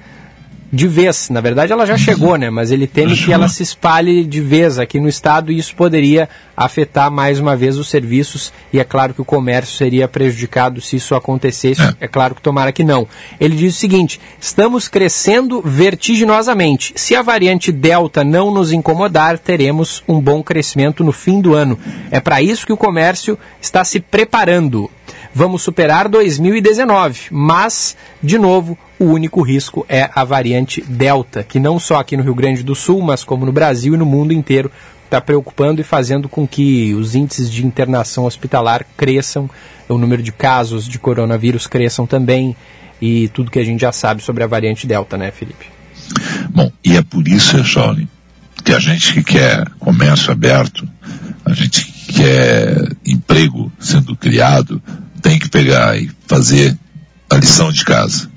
de vez. Na verdade, ela já chegou, né? Mas ele teme que ela se espalhe de vez aqui no estado e isso poderia afetar mais uma vez os serviços e é claro que o comércio seria prejudicado se isso acontecesse. É, é claro que tomara que não. Ele diz o seguinte: estamos crescendo vertiginosamente. Se a variante Delta não nos incomodar, teremos um bom crescimento no fim do ano. É para isso que o comércio está se preparando. Vamos superar 2019, mas, de novo, o único risco é a variante Delta, que não só aqui no Rio Grande do Sul, mas como no Brasil e no mundo inteiro está preocupando e fazendo com que os índices de internação hospitalar cresçam, o número de casos de coronavírus cresçam também e tudo que a gente já sabe sobre a variante Delta, né, Felipe? Bom, e é por isso, Charlie, que a gente que quer comércio aberto, a gente que quer emprego sendo criado, tem que pegar e fazer a lição de casa.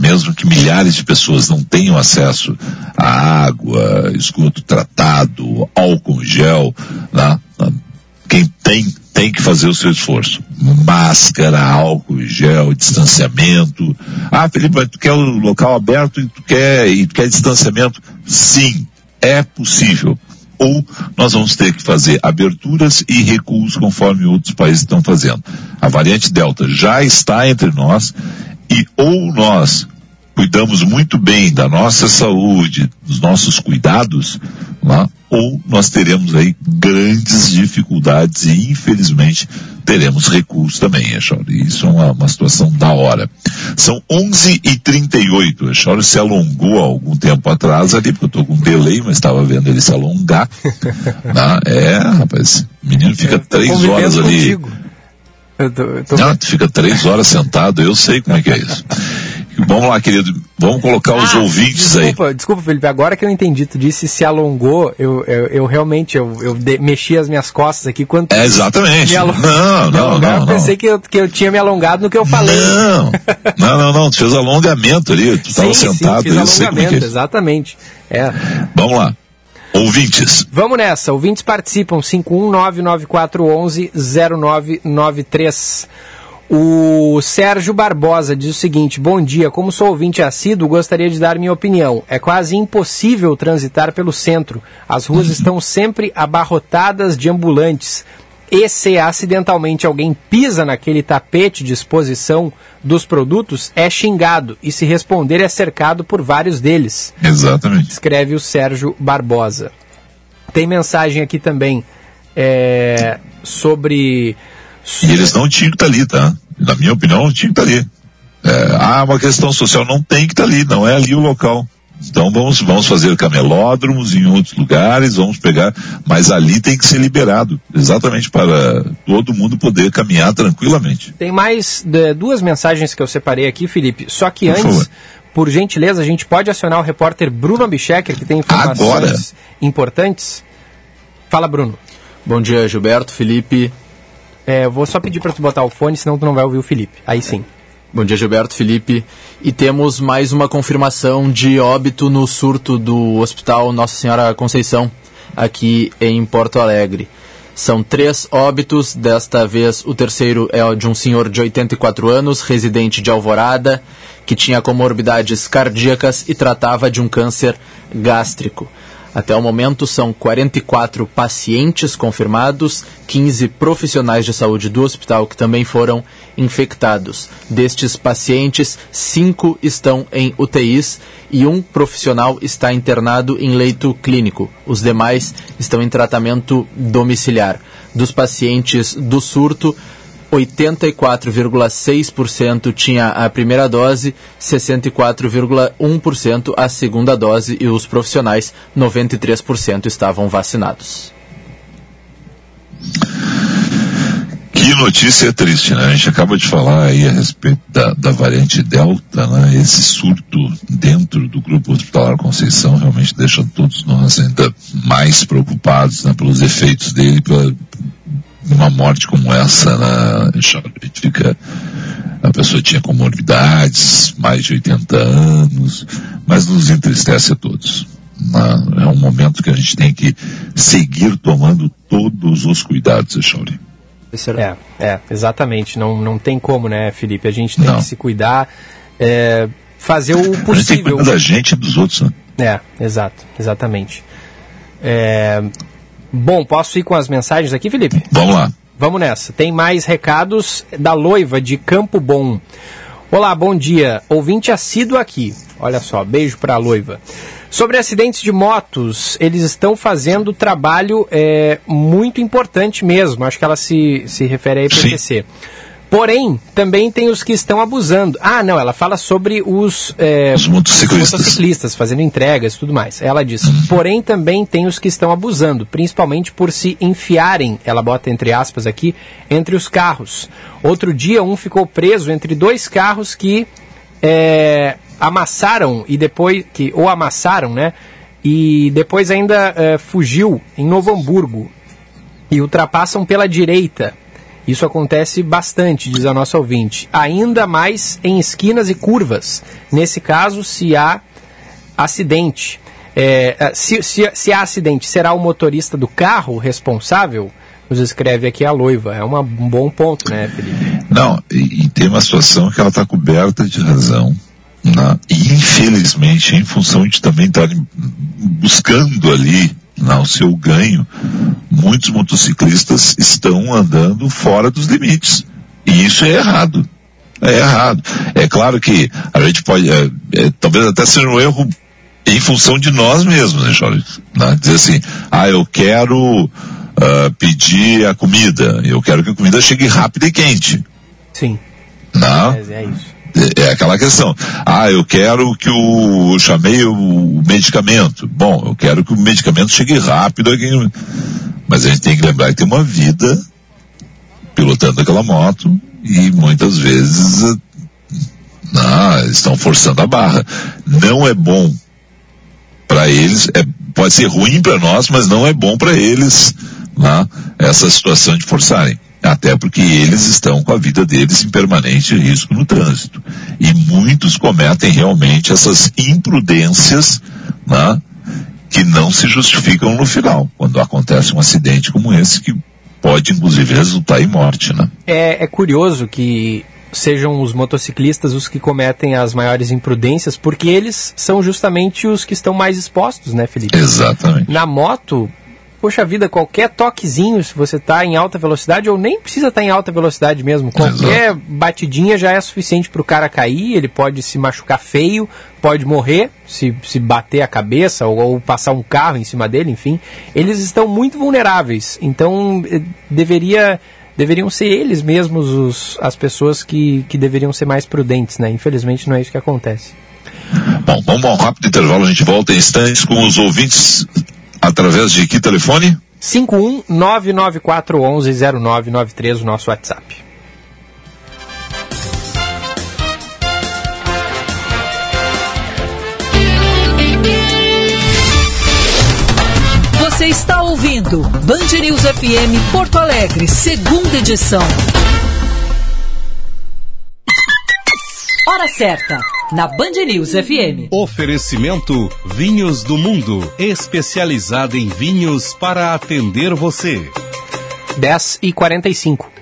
mesmo que milhares de pessoas não tenham acesso à água, esgoto tratado, álcool gel, né? quem tem, tem que fazer o seu esforço. Máscara, álcool gel, distanciamento. Ah, Felipe, mas tu quer o local aberto e tu quer, e tu quer distanciamento? Sim, é possível ou nós vamos ter que fazer aberturas e recuos conforme outros países estão fazendo. A variante Delta já está entre nós e ou nós cuidamos muito bem da nossa saúde, dos nossos cuidados, lá, ou nós teremos aí grandes dificuldades e infelizmente teremos recursos também, Echauri. Isso é uma, uma, situação da hora. São 11h38. Echauri se alongou há algum tempo atrás ali, porque eu estou com um delay, mas estava vendo ele se alongar. né? É, rapaz, o menino fica três horas ali. Eu tô, eu tô... Não, fica três horas sentado, eu sei como é que é isso. Vamos lá, querido. Vamos colocar os ah, ouvintes desculpa, aí. Desculpa, Felipe. Agora que eu entendi, tu disse se alongou, eu, eu, eu realmente, eu, eu de, mexi as minhas costas aqui. Quando é, exatamente. Along... Não, não, não, Eu pensei que eu, que eu tinha me alongado no que eu falei. Não, não, não, não. Tu fez alongamento ali. Tu estava sentado. Sim, fiz alongamento, é é. exatamente. É. Vamos lá. Ouvintes. Vamos nessa. Ouvintes participam. 51994110993. O Sérgio Barbosa diz o seguinte: Bom dia, como sou ouvinte assíduo, gostaria de dar minha opinião. É quase impossível transitar pelo centro. As ruas estão sempre abarrotadas de ambulantes. E se acidentalmente alguém pisa naquele tapete de exposição dos produtos, é xingado. E se responder, é cercado por vários deles. Exatamente. Escreve o Sérgio Barbosa. Tem mensagem aqui também é, sobre e eles não tinham que estar ali, tá? Na minha opinião, não tinham que estar ali. É, ah, uma questão social não tem que estar ali, não é ali o local. Então vamos, vamos fazer camelódromos em outros lugares, vamos pegar, mas ali tem que ser liberado, exatamente para todo mundo poder caminhar tranquilamente. Tem mais de, duas mensagens que eu separei aqui, Felipe. Só que por antes, favor. por gentileza, a gente pode acionar o repórter Bruno Bichecker, que tem informações Agora. importantes. Fala, Bruno. Bom dia, Gilberto, Felipe, é, vou só pedir para tu botar o fone, senão tu não vai ouvir o Felipe. Aí sim. Bom dia, Gilberto, Felipe. E temos mais uma confirmação de óbito no surto do Hospital Nossa Senhora Conceição, aqui em Porto Alegre. São três óbitos, desta vez o terceiro é o de um senhor de 84 anos, residente de Alvorada, que tinha comorbidades cardíacas e tratava de um câncer gástrico. Até o momento são 44 pacientes confirmados, 15 profissionais de saúde do hospital que também foram infectados. Destes pacientes, cinco estão em UTIs e um profissional está internado em leito clínico. Os demais estão em tratamento domiciliar. Dos pacientes do surto, 84,6% tinha a primeira dose, 64,1% a segunda dose e os profissionais 93% estavam vacinados. Que notícia triste, né? A gente acaba de falar aí a respeito da, da variante Delta, né? Esse surto dentro do grupo hospitalar Conceição realmente deixa todos nós ainda mais preocupados, né? Pelos efeitos dele, pela, uma morte como essa, né, a gente fica, a pessoa tinha comorbidades, mais de 80 anos, mas nos entristece a todos. Né? É um momento que a gente tem que seguir tomando todos os cuidados, Echauri. É, é, exatamente. Não, não tem como, né, Felipe? A gente tem não. que se cuidar, é, fazer o possível. A gente tem que cuidar da gente e dos outros, né? É, exato, exatamente. É, Bom, posso ir com as mensagens aqui, Felipe? Vamos lá. Vamos nessa. Tem mais recados da Loiva de Campo Bom. Olá, bom dia. Ouvinte assíduo aqui. Olha só, beijo para a Loiva. Sobre acidentes de motos, eles estão fazendo trabalho é, muito importante mesmo. Acho que ela se, se refere a IPTC. Sim. Porém, também tem os que estão abusando. Ah, não, ela fala sobre os, é, os, motociclistas. motociclistas fazendo entregas e tudo mais. Ela diz, uhum. porém também tem os que estão abusando, principalmente por se enfiarem, ela bota entre aspas aqui, entre os carros. Outro dia um ficou preso entre dois carros que é, amassaram e depois, que ou amassaram, né? E depois ainda é, fugiu em Novo Hamburgo e ultrapassam pela direita isso acontece bastante, diz a nossa ouvinte. Ainda mais em esquinas e curvas. Nesse caso, se há acidente. É, é se, se, se há acidente, será o motorista do carro responsável? Nos escreve aqui a Loiva. É uma, um bom ponto, né, Felipe? Não, e, e tem uma situação que ela está coberta de razão. Né? E infelizmente, em função de também estarem buscando ali né, o seu ganho, muitos motociclistas estão andando fora dos limites. E isso é errado. É errado. É claro que a gente pode, é, é, talvez até seja um erro em função de nós mesmos, né, Jorge? Né? Dizer assim, ah, eu quero uh, pedir a comida, eu quero que a comida chegue rápida e quente. Sim. Não? É, é isso. É, é aquela questão. Ah, eu quero que o, eu chamei o medicamento. Bom, eu quero que o medicamento chegue rápido aqui. Mas a gente tem que lembrar que tem uma vida pilotando aquela moto e muitas vezes não, estão forçando a barra. Não é bom para eles, é, pode ser ruim para nós, mas não é bom para eles né, essa situação de forçarem. Até porque eles estão com a vida deles em permanente risco no trânsito. E muitos cometem realmente essas imprudências, né, que não se justificam no final, quando acontece um acidente como esse que pode inclusive resultar em morte, né? É, é curioso que sejam os motociclistas os que cometem as maiores imprudências, porque eles são justamente os que estão mais expostos, né, Felipe? Exatamente. Na moto, poxa vida, qualquer toquezinho, se você está em alta velocidade, ou nem precisa estar tá em alta velocidade mesmo, qualquer Exato. batidinha já é suficiente para o cara cair, ele pode se machucar feio, pode morrer se, se bater a cabeça ou, ou, passar um carro em cima dele, enfim. Eles estão muito vulneráveis, então eh, deveria deveriam ser eles mesmos os, as pessoas que, que deveriam ser mais prudentes, né? Infelizmente não é isso que acontece. Bom, vamos a um rápido intervalo, a gente volta em instantes com os ouvintes Através de que telefone? 51994110993, o nosso WhatsApp. Você está ouvindo Band News FM Porto Alegre, segunda edição. Hora certa na Band News FM. Oferecimento Vinhos do Mundo, especializada em vinhos para atender você. 10 e 45.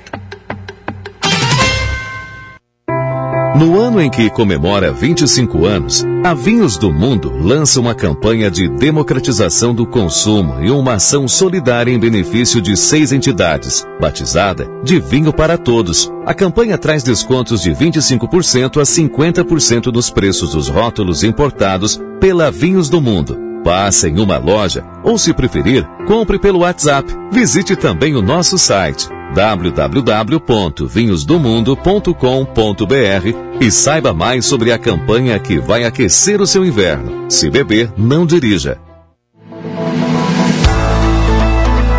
No ano em que comemora 25 anos, a Vinhos do Mundo lança uma campanha de democratização do consumo e uma ação solidária em benefício de seis entidades, batizada de Vinho para Todos. A campanha traz descontos de 25% a 50% dos preços dos rótulos importados pela Vinhos do Mundo. Passe em uma loja ou, se preferir, compre pelo WhatsApp. Visite também o nosso site www.vinhosdomundo.com.br e saiba mais sobre a campanha que vai aquecer o seu inverno. Se beber, não dirija.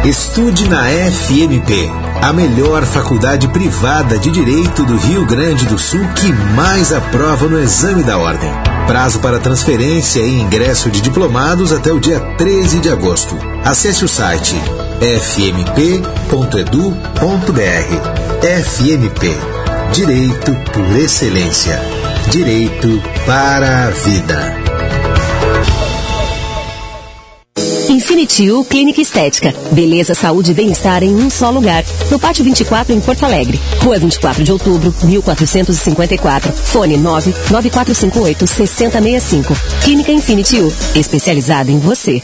Estude na FMP, a melhor faculdade privada de direito do Rio Grande do Sul que mais aprova no exame da ordem. Prazo para transferência e ingresso de diplomados até o dia 13 de agosto. Acesse o site fmp.edu.br. FMP Direito por Excelência. Direito para a Vida. Infinity U Clínica Estética. Beleza, saúde e bem-estar em um só lugar. No Pátio 24, em Porto Alegre. Rua 24 de outubro, 1454. Fone 99458 6065. Clínica Infinity U. Especializada em você.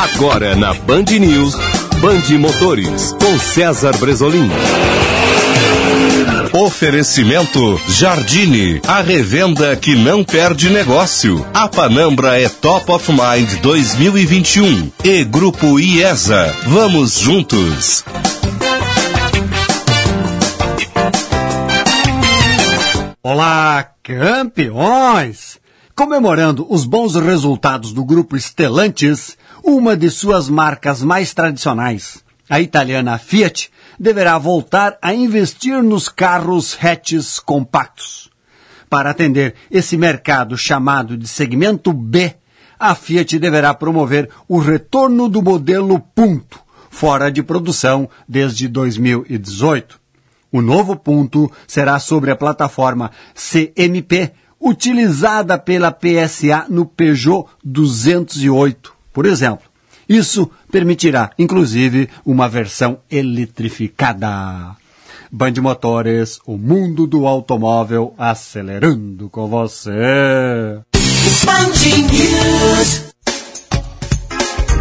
Agora na Band News, Band Motores, com César Bresolim. Oferecimento Jardine, a revenda que não perde negócio. A Panambra é Top of Mind 2021 e Grupo IESA. Vamos juntos. Olá, campeões! Comemorando os bons resultados do grupo Stellantis, uma de suas marcas mais tradicionais, a italiana Fiat, deverá voltar a investir nos carros hatches compactos. Para atender esse mercado chamado de segmento B, a Fiat deverá promover o retorno do modelo Punto, fora de produção desde 2018. O novo Punto será sobre a plataforma CMP, utilizada pela PSA no Peugeot 208 por exemplo. Isso permitirá, inclusive, uma versão eletrificada. Band Motores, o mundo do automóvel acelerando com você.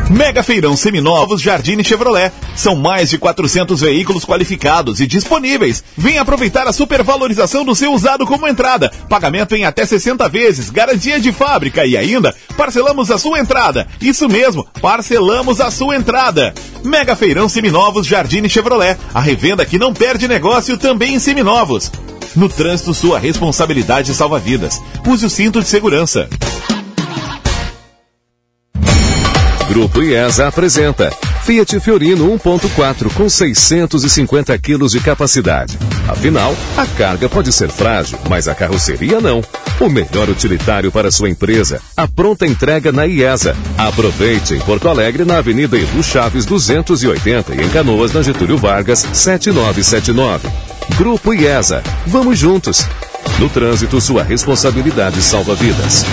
Mega Feirão Seminovos Jardine Chevrolet. São mais de 400 veículos qualificados e disponíveis. Venha aproveitar a supervalorização do seu usado como entrada. Pagamento em até 60 vezes, garantia de fábrica e ainda parcelamos a sua entrada. Isso mesmo, parcelamos a sua entrada. Mega Feirão Seminovos Jardine Chevrolet. A revenda que não perde negócio também em seminovos. No trânsito, sua responsabilidade salva vidas. Use o cinto de segurança. Grupo IESA apresenta Fiat Fiorino 1.4 com 650 quilos de capacidade. Afinal, a carga pode ser frágil, mas a carroceria não. O melhor utilitário para sua empresa. A pronta entrega na IESA. Aproveite em Porto Alegre, na Avenida Edu Chaves 280 e em Canoas, na Getúlio Vargas 7979. Grupo IESA. Vamos juntos. No trânsito, sua responsabilidade salva vidas.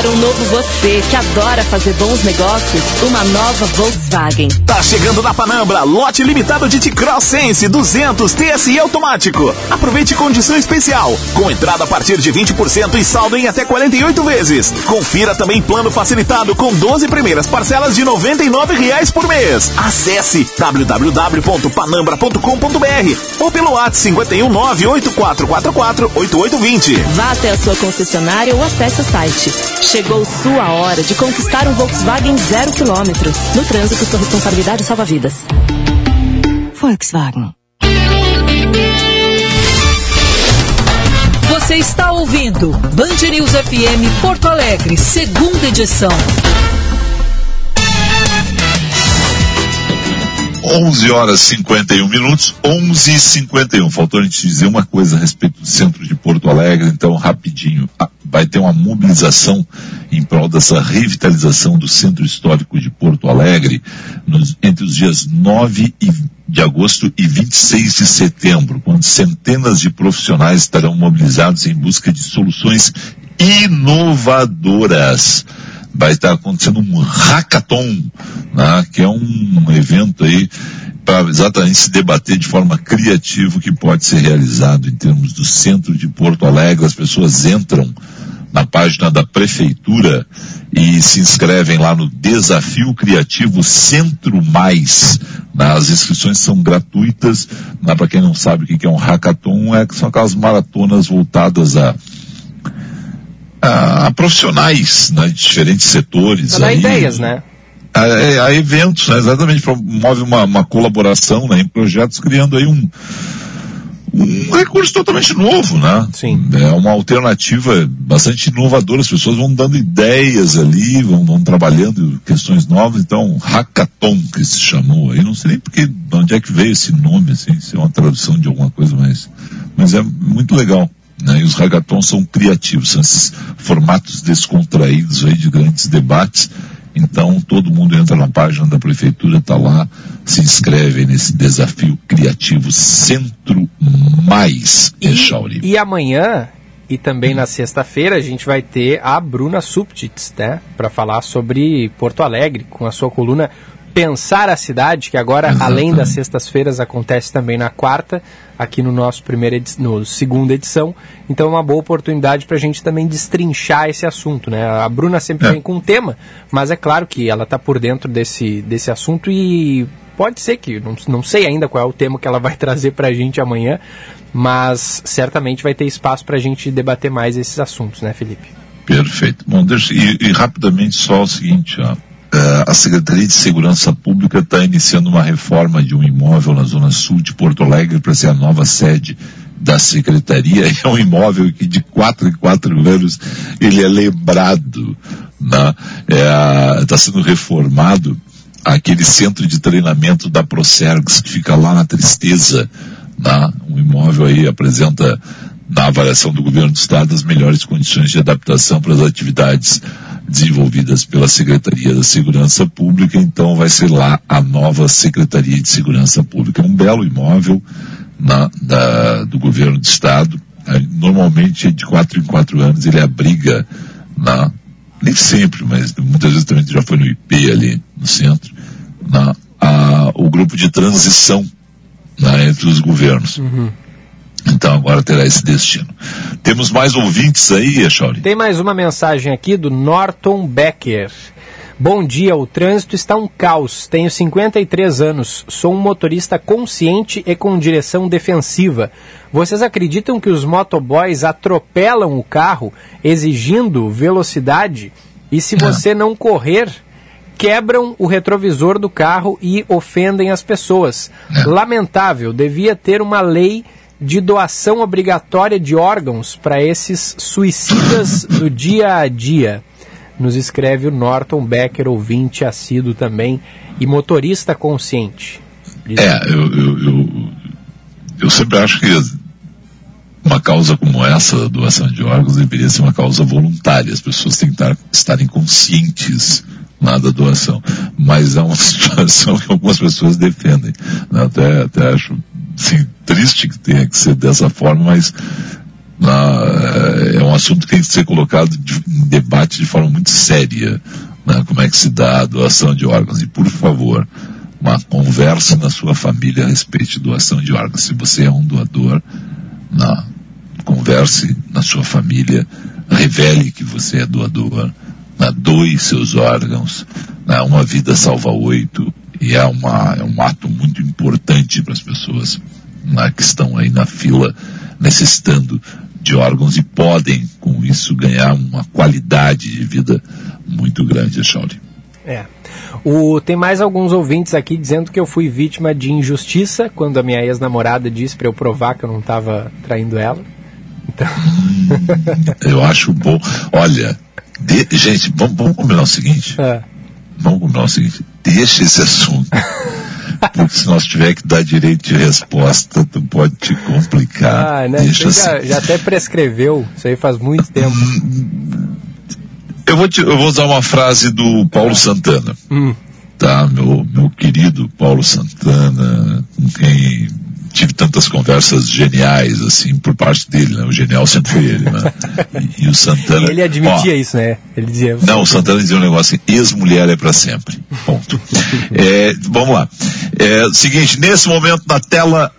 Para um novo você que adora fazer bons negócios, uma nova Volkswagen. Tá chegando na Panambra, lote limitado de T-Cross Sense 200 TSI automático. Aproveite condição especial, com entrada a partir de 20% e saldo em até 48 vezes. Confira também plano facilitado com 12 primeiras parcelas de 99 reais por mês. Acesse www.panambra.com.br ou pelo WhatsApp 51984448820. Vá até a sua concessionária ou acesse o site. Chegou sua hora de conquistar um Volkswagen zero quilômetro. No trânsito, sua responsabilidade salva vidas. Volkswagen. Você está ouvindo Band News FM Porto Alegre, segunda edição. 11 horas 51 minutos, 11 e 51. Faltou a gente dizer uma coisa a respeito do centro de Porto Alegre, então rapidinho. Vai ter uma mobilização em prol dessa revitalização do centro histórico de Porto Alegre nos- entre os dias 9 e- de agosto e 26 de setembro, quando centenas de profissionais estarão mobilizados em busca de soluções inovadoras vai estar acontecendo um hackathon, né, que é um evento aí para exatamente se debater de forma criativa o que pode ser realizado em termos do centro de Porto Alegre. As pessoas entram na página da prefeitura e se inscrevem lá no Desafio Criativo Centro Mais. As inscrições são gratuitas. Para quem não sabe o que é um hackathon, é que são aquelas maratonas voltadas a a, a profissionais né, de diferentes setores. Dar aí, ideias, né? A, é, a eventos, né, exatamente, promove uma, uma colaboração né, em projetos, criando aí um, um recurso totalmente novo, né? Sim. É uma alternativa bastante inovadora, as pessoas vão dando ideias ali, vão, vão trabalhando questões novas, então, hackathon que se chamou aí, não sei nem porque, de onde é que veio esse nome, assim, se é uma tradução de alguma coisa, mas, mas é muito legal. Né? E os hackathons são criativos, são esses formatos descontraídos aí de grandes debates. Então todo mundo entra na página da prefeitura, está lá, se inscreve nesse desafio criativo Centro Mais, Echauri. E amanhã e também na sexta-feira a gente vai ter a Bruna Subtits, né, para falar sobre Porto Alegre com a sua coluna Pensar a Cidade, que agora além das sextas-feiras acontece também na quarta, aqui no nosso primeira edi- no segunda edição. Então é uma boa oportunidade para a gente também destrinchar esse assunto, né? A Bruna sempre vem com um tema, mas é claro que ela está por dentro desse desse assunto e pode ser que, não, não sei ainda qual é o tema que ela vai trazer para a gente amanhã, mas certamente vai ter espaço para a gente debater mais esses assuntos, né, Felipe? Perfeito. Bom, deixa, e, e rapidamente só o seguinte, ó. Eh, a Secretaria de Segurança Pública está iniciando uma reforma de um imóvel na zona sul de Porto Alegre para ser a nova sede da Secretaria. É um imóvel que de quatro em quatro anos ele é lembrado, né? Está sendo reformado aquele centro de treinamento da Procergs que fica lá na Tristeza, né? Um imóvel aí apresenta na avaliação do governo do estado as melhores condições de adaptação para as atividades desenvolvidas pela Secretaria da Segurança Pública, então vai ser lá a nova Secretaria de Segurança Pública. É um belo imóvel na- da- do governo do estado. Aí, Normalmente de quatro em quatro anos ele abriga na, nem sempre, mas muitas vezes também já foi no IP ali no centro, na, a- o grupo de transição né, entre os governos. Então agora terá esse destino. Temos mais ouvintes aí, Echauri? Tem mais uma mensagem aqui do Norton Becker. Bom dia, o trânsito está um caos. Tenho 53 anos, sou um motorista consciente e com direção defensiva. Vocês acreditam que os motoboys atropelam o carro exigindo velocidade? E se você não correr, quebram o retrovisor do carro e ofendem as pessoas. Lamentável, devia ter uma lei de doação obrigatória de órgãos para esses suicidas do dia a dia. Nos escreve o Norton Becker, ouvinte assíduo também e motorista consciente. Diz- É, eu, eu, eu, eu sempre acho que uma causa como essa, a doação de órgãos, deveria ser uma causa voluntária. As pessoas têm que estar, estarem conscientes lá da doação. Mas é uma situação que algumas pessoas defendem. né? Até, até acho assim, triste que tenha que ser dessa forma, mas né, é um assunto que tem que ser colocado de, em debate de forma muito séria. Né, como é que se dá a doação de órgãos. E, por favor, uma conversa na sua família a respeito de doação de órgãos. Se você é um doador, na, converse na sua família, revele que você é doador, na, doe seus órgãos. Na, uma vida salva oito. E é, uma, é um ato muito importante para as pessoas né, que estão aí na fila necessitando de órgãos e podem, com isso, ganhar uma qualidade de vida muito grande, Shauli. É. O, tem mais alguns ouvintes aqui dizendo que eu fui vítima de injustiça quando a minha ex-namorada disse para eu provar que eu não estava traindo ela. Então... eu acho bom. Olha, de, gente, vamos, vamos combinar o seguinte. É. Vamos combinar o seguinte. Deixa esse assunto. Porque se nós tiver que dar direito de resposta, tu pode te complicar. Ah, né? Deixa já, assim. já até prescreveu, isso aí faz muito tempo. Eu vou, te, eu vou usar uma frase do Paulo Santana. Hum. Tá, meu, meu querido Paulo Santana, com quem tive tantas conversas geniais, assim, por parte dele, né? O genial sempre foi ele, né? E, e o Santana... E ele admitia ó, isso, né? Ele dizia... Não, o Santana dizia um negócio assim, ex-mulher é para sempre. Ponto. é, vamos lá. É, seguinte, nesse momento na tela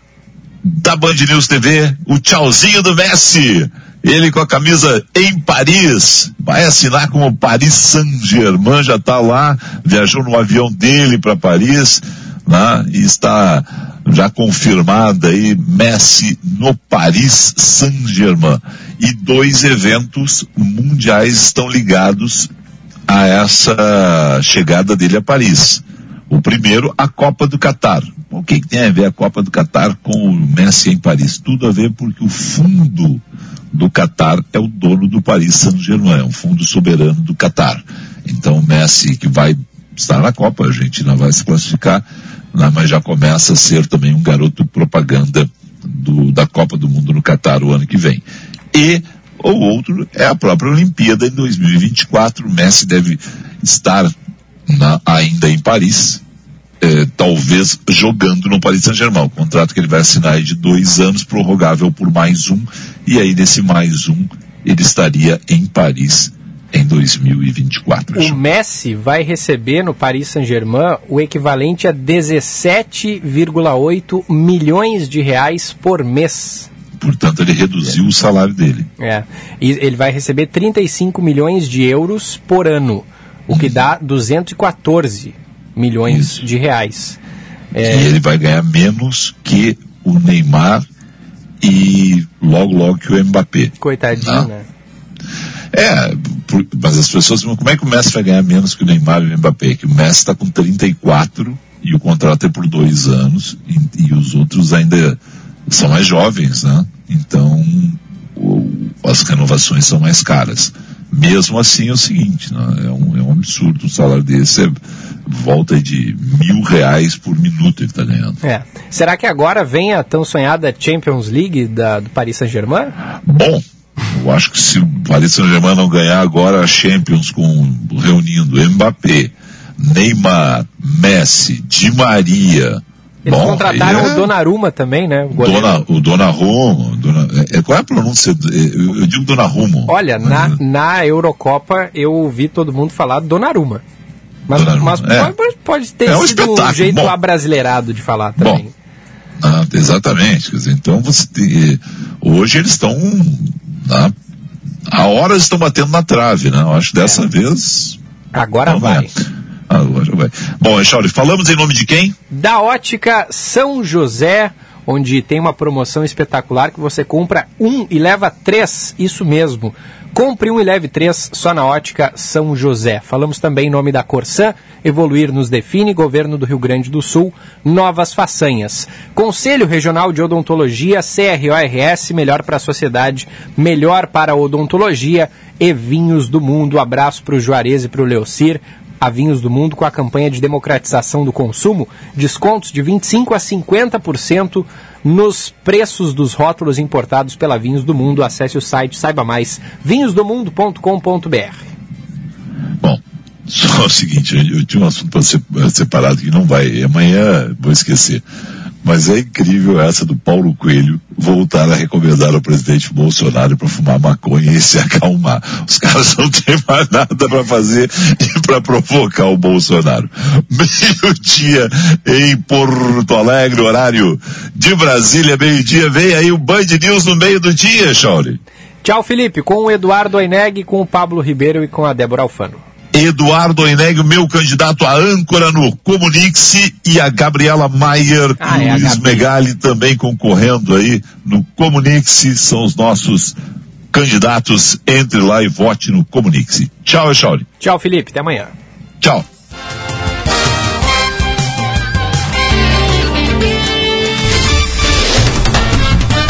da Band News TV, o tchauzinho do Messi. Ele com a camisa em Paris, vai assinar como Paris Saint-Germain, já está lá, viajou no avião dele para Paris, né? E está já confirmada aí Messi no Paris Saint-Germain. E dois eventos mundiais estão ligados a essa chegada dele a Paris. O primeiro, a Copa do Catar. O que, que tem a ver a Copa do Catar com o Messi em Paris? Tudo a ver porque o fundo do Catar é o dono do Paris Saint-Germain, é um fundo soberano do Catar. Então o Messi que vai estar na Copa, a Argentina vai se classificar, né, mas já começa a ser também um garoto propaganda do, da Copa do Mundo no Catar o ano que vem. E o outro é a própria Olimpíada em 2024. O Messi deve estar na, ainda em Paris, é, talvez jogando no Paris Saint-Germain. O contrato que ele vai assinar é de dois anos, prorrogável por mais um, e aí nesse mais um ele estaria em Paris em 2024. O Messi vai receber no Paris Saint-Germain o equivalente a 17,8 milhões de reais por mês. Portanto, ele reduziu o salário dele. É. E ele vai receber 35 milhões de euros por ano, o que dá 214 milhões Isso. de reais. É... E ele vai ganhar menos que o Neymar e logo, logo que o Mbappé. Coitadinho, tá? né? É, por, mas as pessoas como é que o Messi vai ganhar menos que o Neymar e o Mbappé? Que o Messi está com 34 e o contrato é por dois anos e, e os outros ainda são mais jovens, né? Então o, as renovações são mais caras. Mesmo assim é o seguinte, né? é, um, é um absurdo o salário desse é volta de mil reais por minuto ele está ganhando. É. Será que agora vem a tão sonhada Champions League da, do Paris Saint-Germain? Bom, eu acho que se o Paris Saint-Germain não ganhar agora a Champions com reunindo Mbappé, Neymar, Messi, Di Maria. Eles bom, contrataram é... o Donnarumma também, né? O, Dona, o Donnarumma. Dona, é, qual é a pronúncia? Eu, eu digo Donnarumma. Olha, na, na Eurocopa eu ouvi todo mundo falar Donnarumma. Mas, Donnarumma, mas é. pode, pode, ter é um sido um jeito bom. abrasileirado de falar também. Bom, ah, exatamente. Dizer, então você tem, hoje eles estão Tá? A horas estão batendo na trave, né? Eu acho que dessa é. vez. Agora vai. Agora vai. Bom, Echauri, falamos em nome de quem? Da ótica São José, onde tem uma promoção espetacular que você compra um e leva três, isso mesmo. Compre um e leve três só na ótica São José. Falamos também em nome da Corsã, Evoluir nos define, Governo do Rio Grande do Sul, novas façanhas. Conselho Regional de Odontologia, CRORS, melhor para a sociedade, melhor para a odontologia e vinhos do mundo. Abraço para o Juarez e para o Leocir a Vinhos do Mundo com a campanha de democratização do consumo, descontos de 25% a 50% nos preços dos rótulos importados pela Vinhos do Mundo. Acesse o site, saiba mais, vinhosdomundo.com.br. Bom, só o seguinte, eu tinha um assunto para ser separado que não vai, amanhã vou esquecer. Mas é incrível essa do Paulo Coelho, voltar a recomendar ao presidente Bolsonaro para fumar maconha e se acalmar. Os caras não têm mais nada para fazer para provocar o Bolsonaro. Meio-dia em Porto Alegre, horário de Brasília, meio-dia. Vem aí o Band News no meio do dia, Chauri. Tchau, Felipe. Com o Eduardo Aineg, com o Pablo Ribeiro e com a Débora Alfano. Eduardo Aineg, meu candidato a âncora no Comunique-se, e a Gabriela Maier Ah, e é Luiz. Megali também concorrendo aí no Comunique-se, são os nossos candidatos. Entre lá e vote no Comunique-se. Tchau, Chauri. Tchau, Felipe. Até amanhã. Tchau.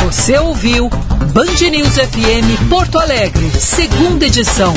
Você ouviu Band News FM Porto Alegre, segunda edição.